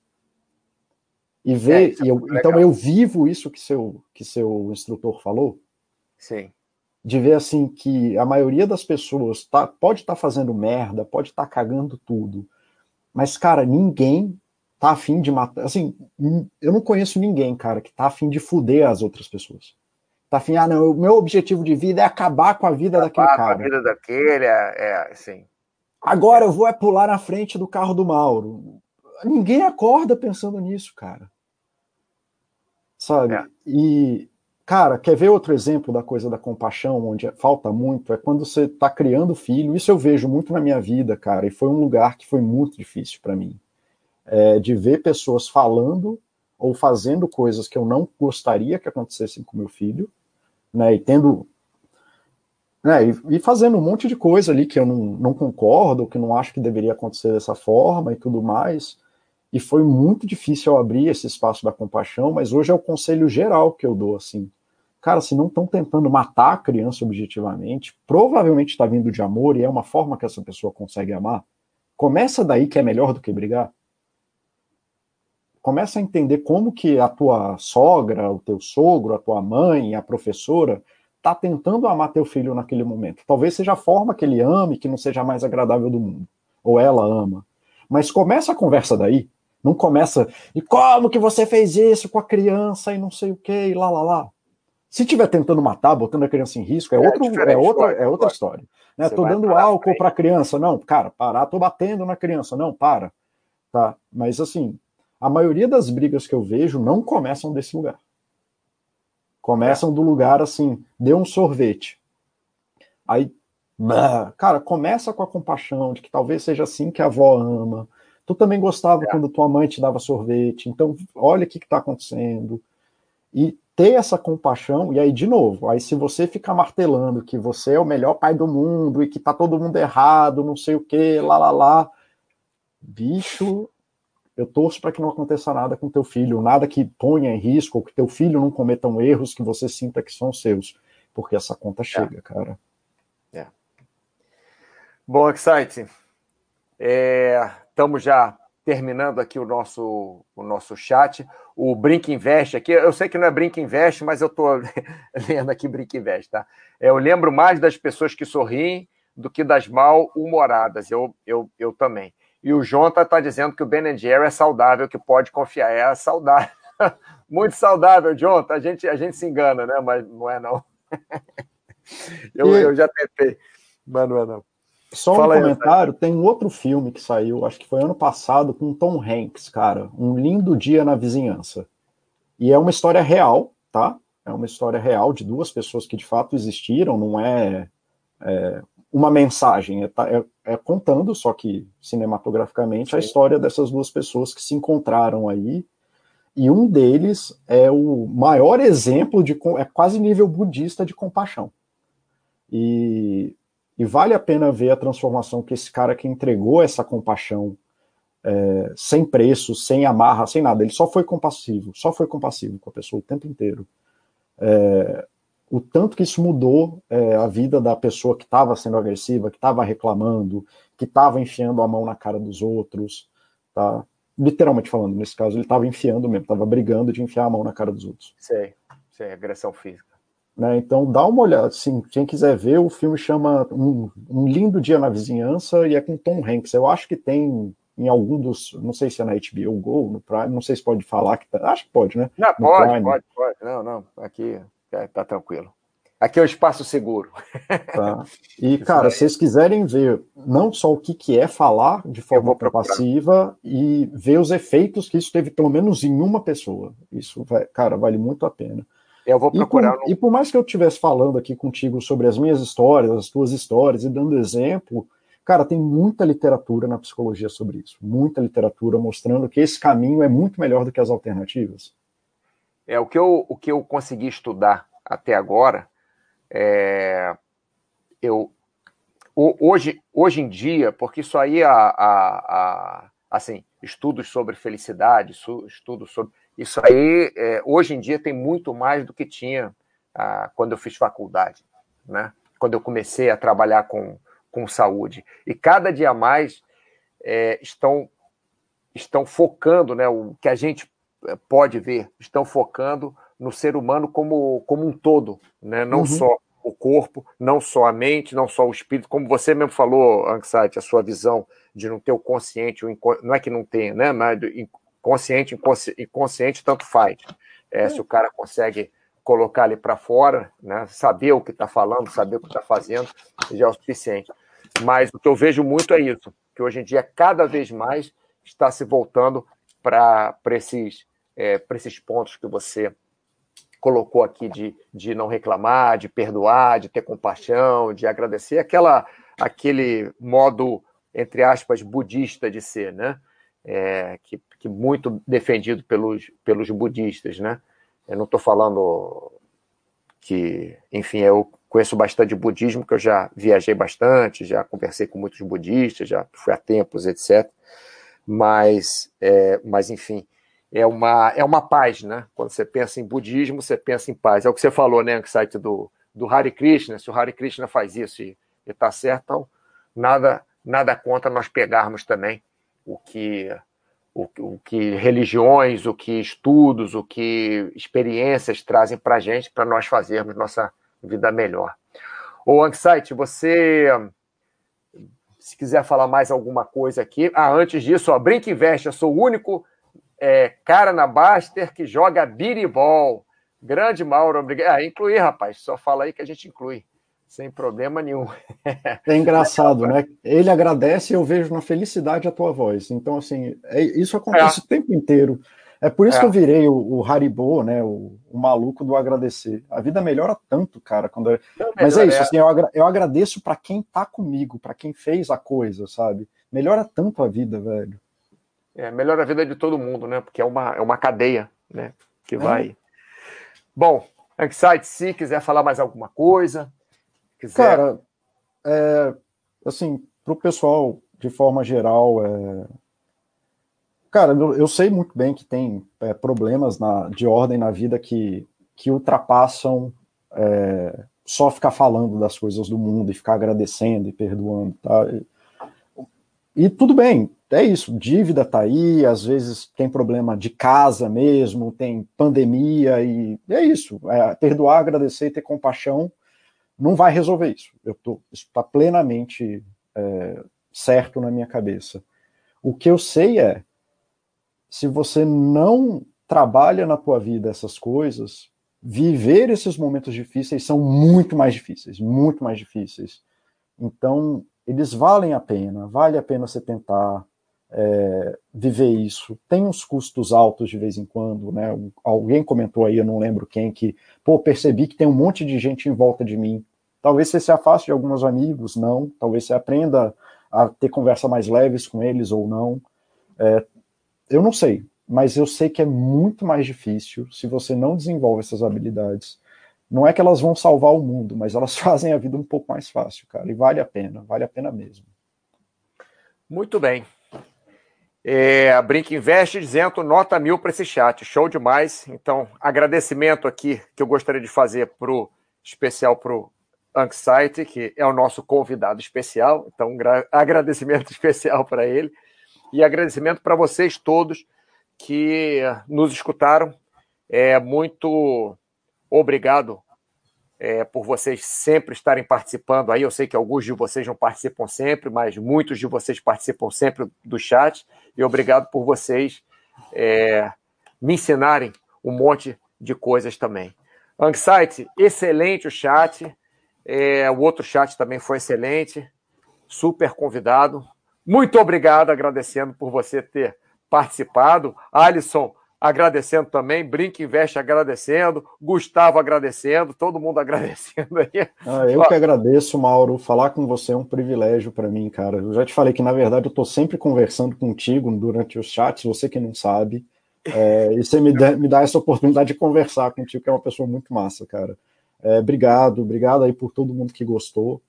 S2: E ver, é, e eu, então eu vivo isso que seu, que seu instrutor falou.
S1: Sim.
S2: De ver assim que a maioria das pessoas tá, pode estar tá fazendo merda, pode estar tá cagando tudo, mas, cara, ninguém tá afim de matar. Assim, eu não conheço ninguém, cara, que tá afim de fuder as outras pessoas. Tá afim, ah, não, o meu objetivo de vida é acabar com a vida acabar daquele cara.
S1: Com a vida daquele, é, é sim.
S2: Agora eu vou é pular na frente do carro do Mauro. Ninguém acorda pensando nisso, cara. Sabe? É. E, cara, quer ver outro exemplo da coisa da compaixão, onde falta muito? É quando você está criando filho. Isso eu vejo muito na minha vida, cara, e foi um lugar que foi muito difícil para mim. É, de ver pessoas falando ou fazendo coisas que eu não gostaria que acontecessem com meu filho, né, e tendo né, e, e, fazendo um monte de coisa ali que eu não, não concordo, que não acho que deveria acontecer dessa forma e tudo mais. E foi muito difícil eu abrir esse espaço da compaixão, mas hoje é o conselho geral que eu dou, assim. Cara, se não estão tentando matar a criança objetivamente, provavelmente está vindo de amor e é uma forma que essa pessoa consegue amar. Começa daí que é melhor do que brigar. Começa a entender como que a tua sogra, o teu sogro, a tua mãe, a professora está tentando amar teu filho naquele momento. Talvez seja a forma que ele ame, que não seja a mais agradável do mundo. Ou ela ama. Mas começa a conversa daí. Não começa, e como que você fez isso com a criança e não sei o que, e lá, lá, lá. Se estiver tentando matar, botando a criança em risco, é, é outro, é outra, é outra história. Né? Tô dando álcool para a criança, não, cara, parar, tô batendo na criança, não, para. Tá? Mas assim, a maioria das brigas que eu vejo não começam desse lugar. Começam do lugar assim, deu um sorvete. Aí, cara, começa com a compaixão de que talvez seja assim que a avó ama. Tu também gostava é. quando tua mãe te dava sorvete, então olha o que está acontecendo. E ter essa compaixão, e aí, de novo, aí se você ficar martelando que você é o melhor pai do mundo e que tá todo mundo errado, não sei o que, lá, lá, lá, bicho, eu torço para que não aconteça nada com teu filho, nada que ponha em risco, ou que teu filho não cometa erros que você sinta que são seus, porque essa conta chega, é. cara.
S1: É. Bom, Excite, estamos é, já terminando aqui o nosso, o nosso chat. O Brink Invest aqui, eu sei que não é Brink Invest, mas eu estou lendo aqui Brink Invest, tá? É, eu lembro mais das pessoas que sorriem do que das mal-humoradas. Eu, eu, eu também. E o Jonta está dizendo que o Ben Jerry é saudável, que pode confiar. É saudável. Muito saudável, Jonta. A gente, a gente se engana, né? Mas não é, não. eu, eu já tentei, mas não é, não.
S2: Só Fala um aí, comentário, tem um outro filme que saiu, acho que foi ano passado, com Tom Hanks, cara. Um lindo dia na vizinhança. E é uma história real, tá? É uma história real de duas pessoas que de fato existiram, não é, é uma mensagem, é, é, é, contando, só que cinematograficamente, Sim. a história dessas duas pessoas que se encontraram aí. E um deles é o maior exemplo de. é quase nível budista de compaixão. E, e vale a pena ver a transformação que esse cara que entregou essa compaixão é, sem preço, sem amarra, sem nada. Ele só foi compassivo, só foi compassivo com a pessoa o tempo inteiro. É, o tanto que isso mudou é, a vida da pessoa que estava sendo agressiva, que estava reclamando, que estava enfiando a mão na cara dos outros, tá? Literalmente falando, nesse caso, ele estava enfiando mesmo, estava brigando de enfiar a mão na cara dos outros.
S1: Sei, sei, agressão física.
S2: Né, então dá uma olhada, assim, quem quiser ver, o filme chama um, um Lindo Dia na Vizinhança e é com Tom Hanks. Eu acho que tem em algum dos, não sei se é na HBO Go, no Prime, não sei se pode falar que tá, acho que pode, né?
S1: Não, pode, Prime. pode, pode. Não, não, aqui é, tá tranquilo. Aqui é o espaço seguro.
S2: Tá. E, cara, se vocês quiserem ver não só o que, que é falar de forma passiva e ver os efeitos que isso teve, pelo menos em uma pessoa. Isso, vai, cara, vale muito a pena.
S1: Eu vou procurar.
S2: E por, no... e por mais que eu estivesse falando aqui contigo sobre as minhas histórias, as tuas histórias, e dando exemplo, cara, tem muita literatura na psicologia sobre isso. Muita literatura mostrando que esse caminho é muito melhor do que as alternativas.
S1: É o que eu, o que eu consegui estudar até agora é, eu hoje, hoje em dia, porque isso aí a, a, a assim estudos sobre felicidade, estudos sobre isso aí é, hoje em dia tem muito mais do que tinha ah, quando eu fiz faculdade, né? Quando eu comecei a trabalhar com, com saúde e cada dia mais é, estão estão focando, né? O que a gente é, pode ver, estão focando no ser humano como, como um todo, né? não uhum. só o corpo, não só a mente, não só o espírito, como você mesmo falou, Anxiety, a sua visão de não ter o consciente, o inco... não é que não tenha, né? Mas inconsciente, inconsciente, tanto faz. É, se o cara consegue colocar ali para fora, né? saber o que está falando, saber o que está fazendo, já é o suficiente. Mas o que eu vejo muito é isso, que hoje em dia cada vez mais está se voltando para esses, é, esses pontos que você colocou aqui de, de não reclamar, de perdoar, de ter compaixão, de agradecer, aquela, aquele modo, entre aspas, budista de ser, né? É, que, que muito defendido pelos, pelos budistas, né? Eu não estou falando que, enfim, eu conheço bastante budismo, que eu já viajei bastante, já conversei com muitos budistas, já fui a templos, etc. Mas, é, mas enfim, é uma, é uma paz, né? Quando você pensa em budismo, você pensa em paz. É o que você falou, né, no site do, do Hare Krishna, se o Hare Krishna faz isso e está certo, então nada, nada contra nós pegarmos também o que, o, o que religiões, o que estudos, o que experiências trazem para a gente, para nós fazermos nossa vida melhor. Ô, Anxiety, você se quiser falar mais alguma coisa aqui. Ah, antes disso, ó, Brinca e Veste, eu sou o único é, cara na Baster que joga biribol. Grande Mauro, obrigado. Ah, incluir, rapaz, só fala aí que a gente inclui, sem problema nenhum.
S2: É engraçado, né? Ele agradece e eu vejo na felicidade a tua voz. Então, assim, é, isso acontece é. o tempo inteiro. É por isso é. que eu virei o, o Haribo, né? O, o, maluco do agradecer. A vida melhora tanto, cara. Quando eu... Mas é isso, assim, eu, agra eu agradeço para quem tá comigo, para quem fez a coisa, sabe? Melhora tanto a vida, velho
S1: é, melhora a vida de todo mundo, né? Porque é uma, é uma cadeia, né? Que é. vai. Bom, Anxiety, se quiser falar mais alguma coisa. Quiser...
S2: Cara, é, assim, para o pessoal, de forma geral, é... cara, eu, eu, sei muito bem que tem é, problemas na, de ordem na vida que, que ultrapassam é, só ficar falando das coisas do mundo e ficar agradecendo e perdoando, tá? E, e tudo bem, é isso, dívida tá aí, às vezes tem problema de casa mesmo, tem pandemia e é isso. É, perdoar, agradecer e ter compaixão não vai resolver isso. Eu tô, isso está plenamente é, certo na minha cabeça. O que eu sei é, se você não trabalha na tua vida essas coisas, viver esses momentos difíceis são muito mais difíceis, muito mais difíceis. Então, eles valem a pena, vale a pena você tentar, é, viver isso. Tem uns custos altos de vez em quando, né? Alguém comentou aí, eu não lembro quem, que, pô, percebi que tem um monte de gente em volta de mim. Talvez você se afaste de alguns amigos, não. Talvez você aprenda a ter conversa mais leves com eles ou não. É, eu não sei, mas eu sei que é muito mais difícil se você não desenvolve essas habilidades. Não é que elas vão salvar o mundo, mas elas fazem a vida um pouco mais fácil, cara. E vale a pena, vale a pena mesmo.
S1: Muito bem. É, a Brink Invest dizendo nota mil para esse chat. Show demais. Então, agradecimento aqui que eu gostaria de fazer pro especial para o Anxiety, que é o nosso convidado especial. Então, agradecimento especial para ele. E agradecimento para vocês todos que nos escutaram. É muito obrigado é, por vocês sempre estarem participando aí. Eu sei que alguns de vocês não participam sempre, mas muitos de vocês participam sempre do chat. E obrigado por vocês é, me ensinarem um monte de coisas também. Anxiety, excelente o chat. É, o outro chat também foi excelente. Super convidado. Muito obrigado, agradecendo por você ter participado. Alisson, agradecendo também, Brinque Investe agradecendo, Gustavo agradecendo, todo mundo agradecendo aí.
S2: Ah, eu que agradeço, Mauro. Falar com você é um privilégio para mim, cara. Eu já te falei que, na verdade, eu estou sempre conversando contigo durante os chats, você que não sabe. É, e você me, dá, me dá essa oportunidade de conversar contigo, que é uma pessoa muito massa, cara. É, obrigado, obrigado aí por todo mundo que gostou,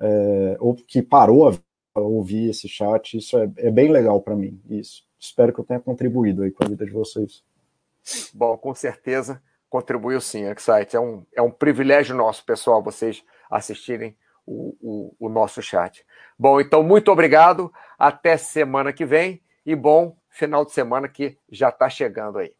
S2: é, ou que parou a ouvir esse chat. Isso é, é bem legal para mim. Isso espero que eu tenha contribuído aí com a vida de vocês.
S1: Bom, com certeza contribuiu sim, Excite. É um, é um privilégio nosso, pessoal, vocês assistirem o, o, o nosso chat. Bom, então, muito obrigado. Até semana que vem e bom final de semana que já está chegando aí.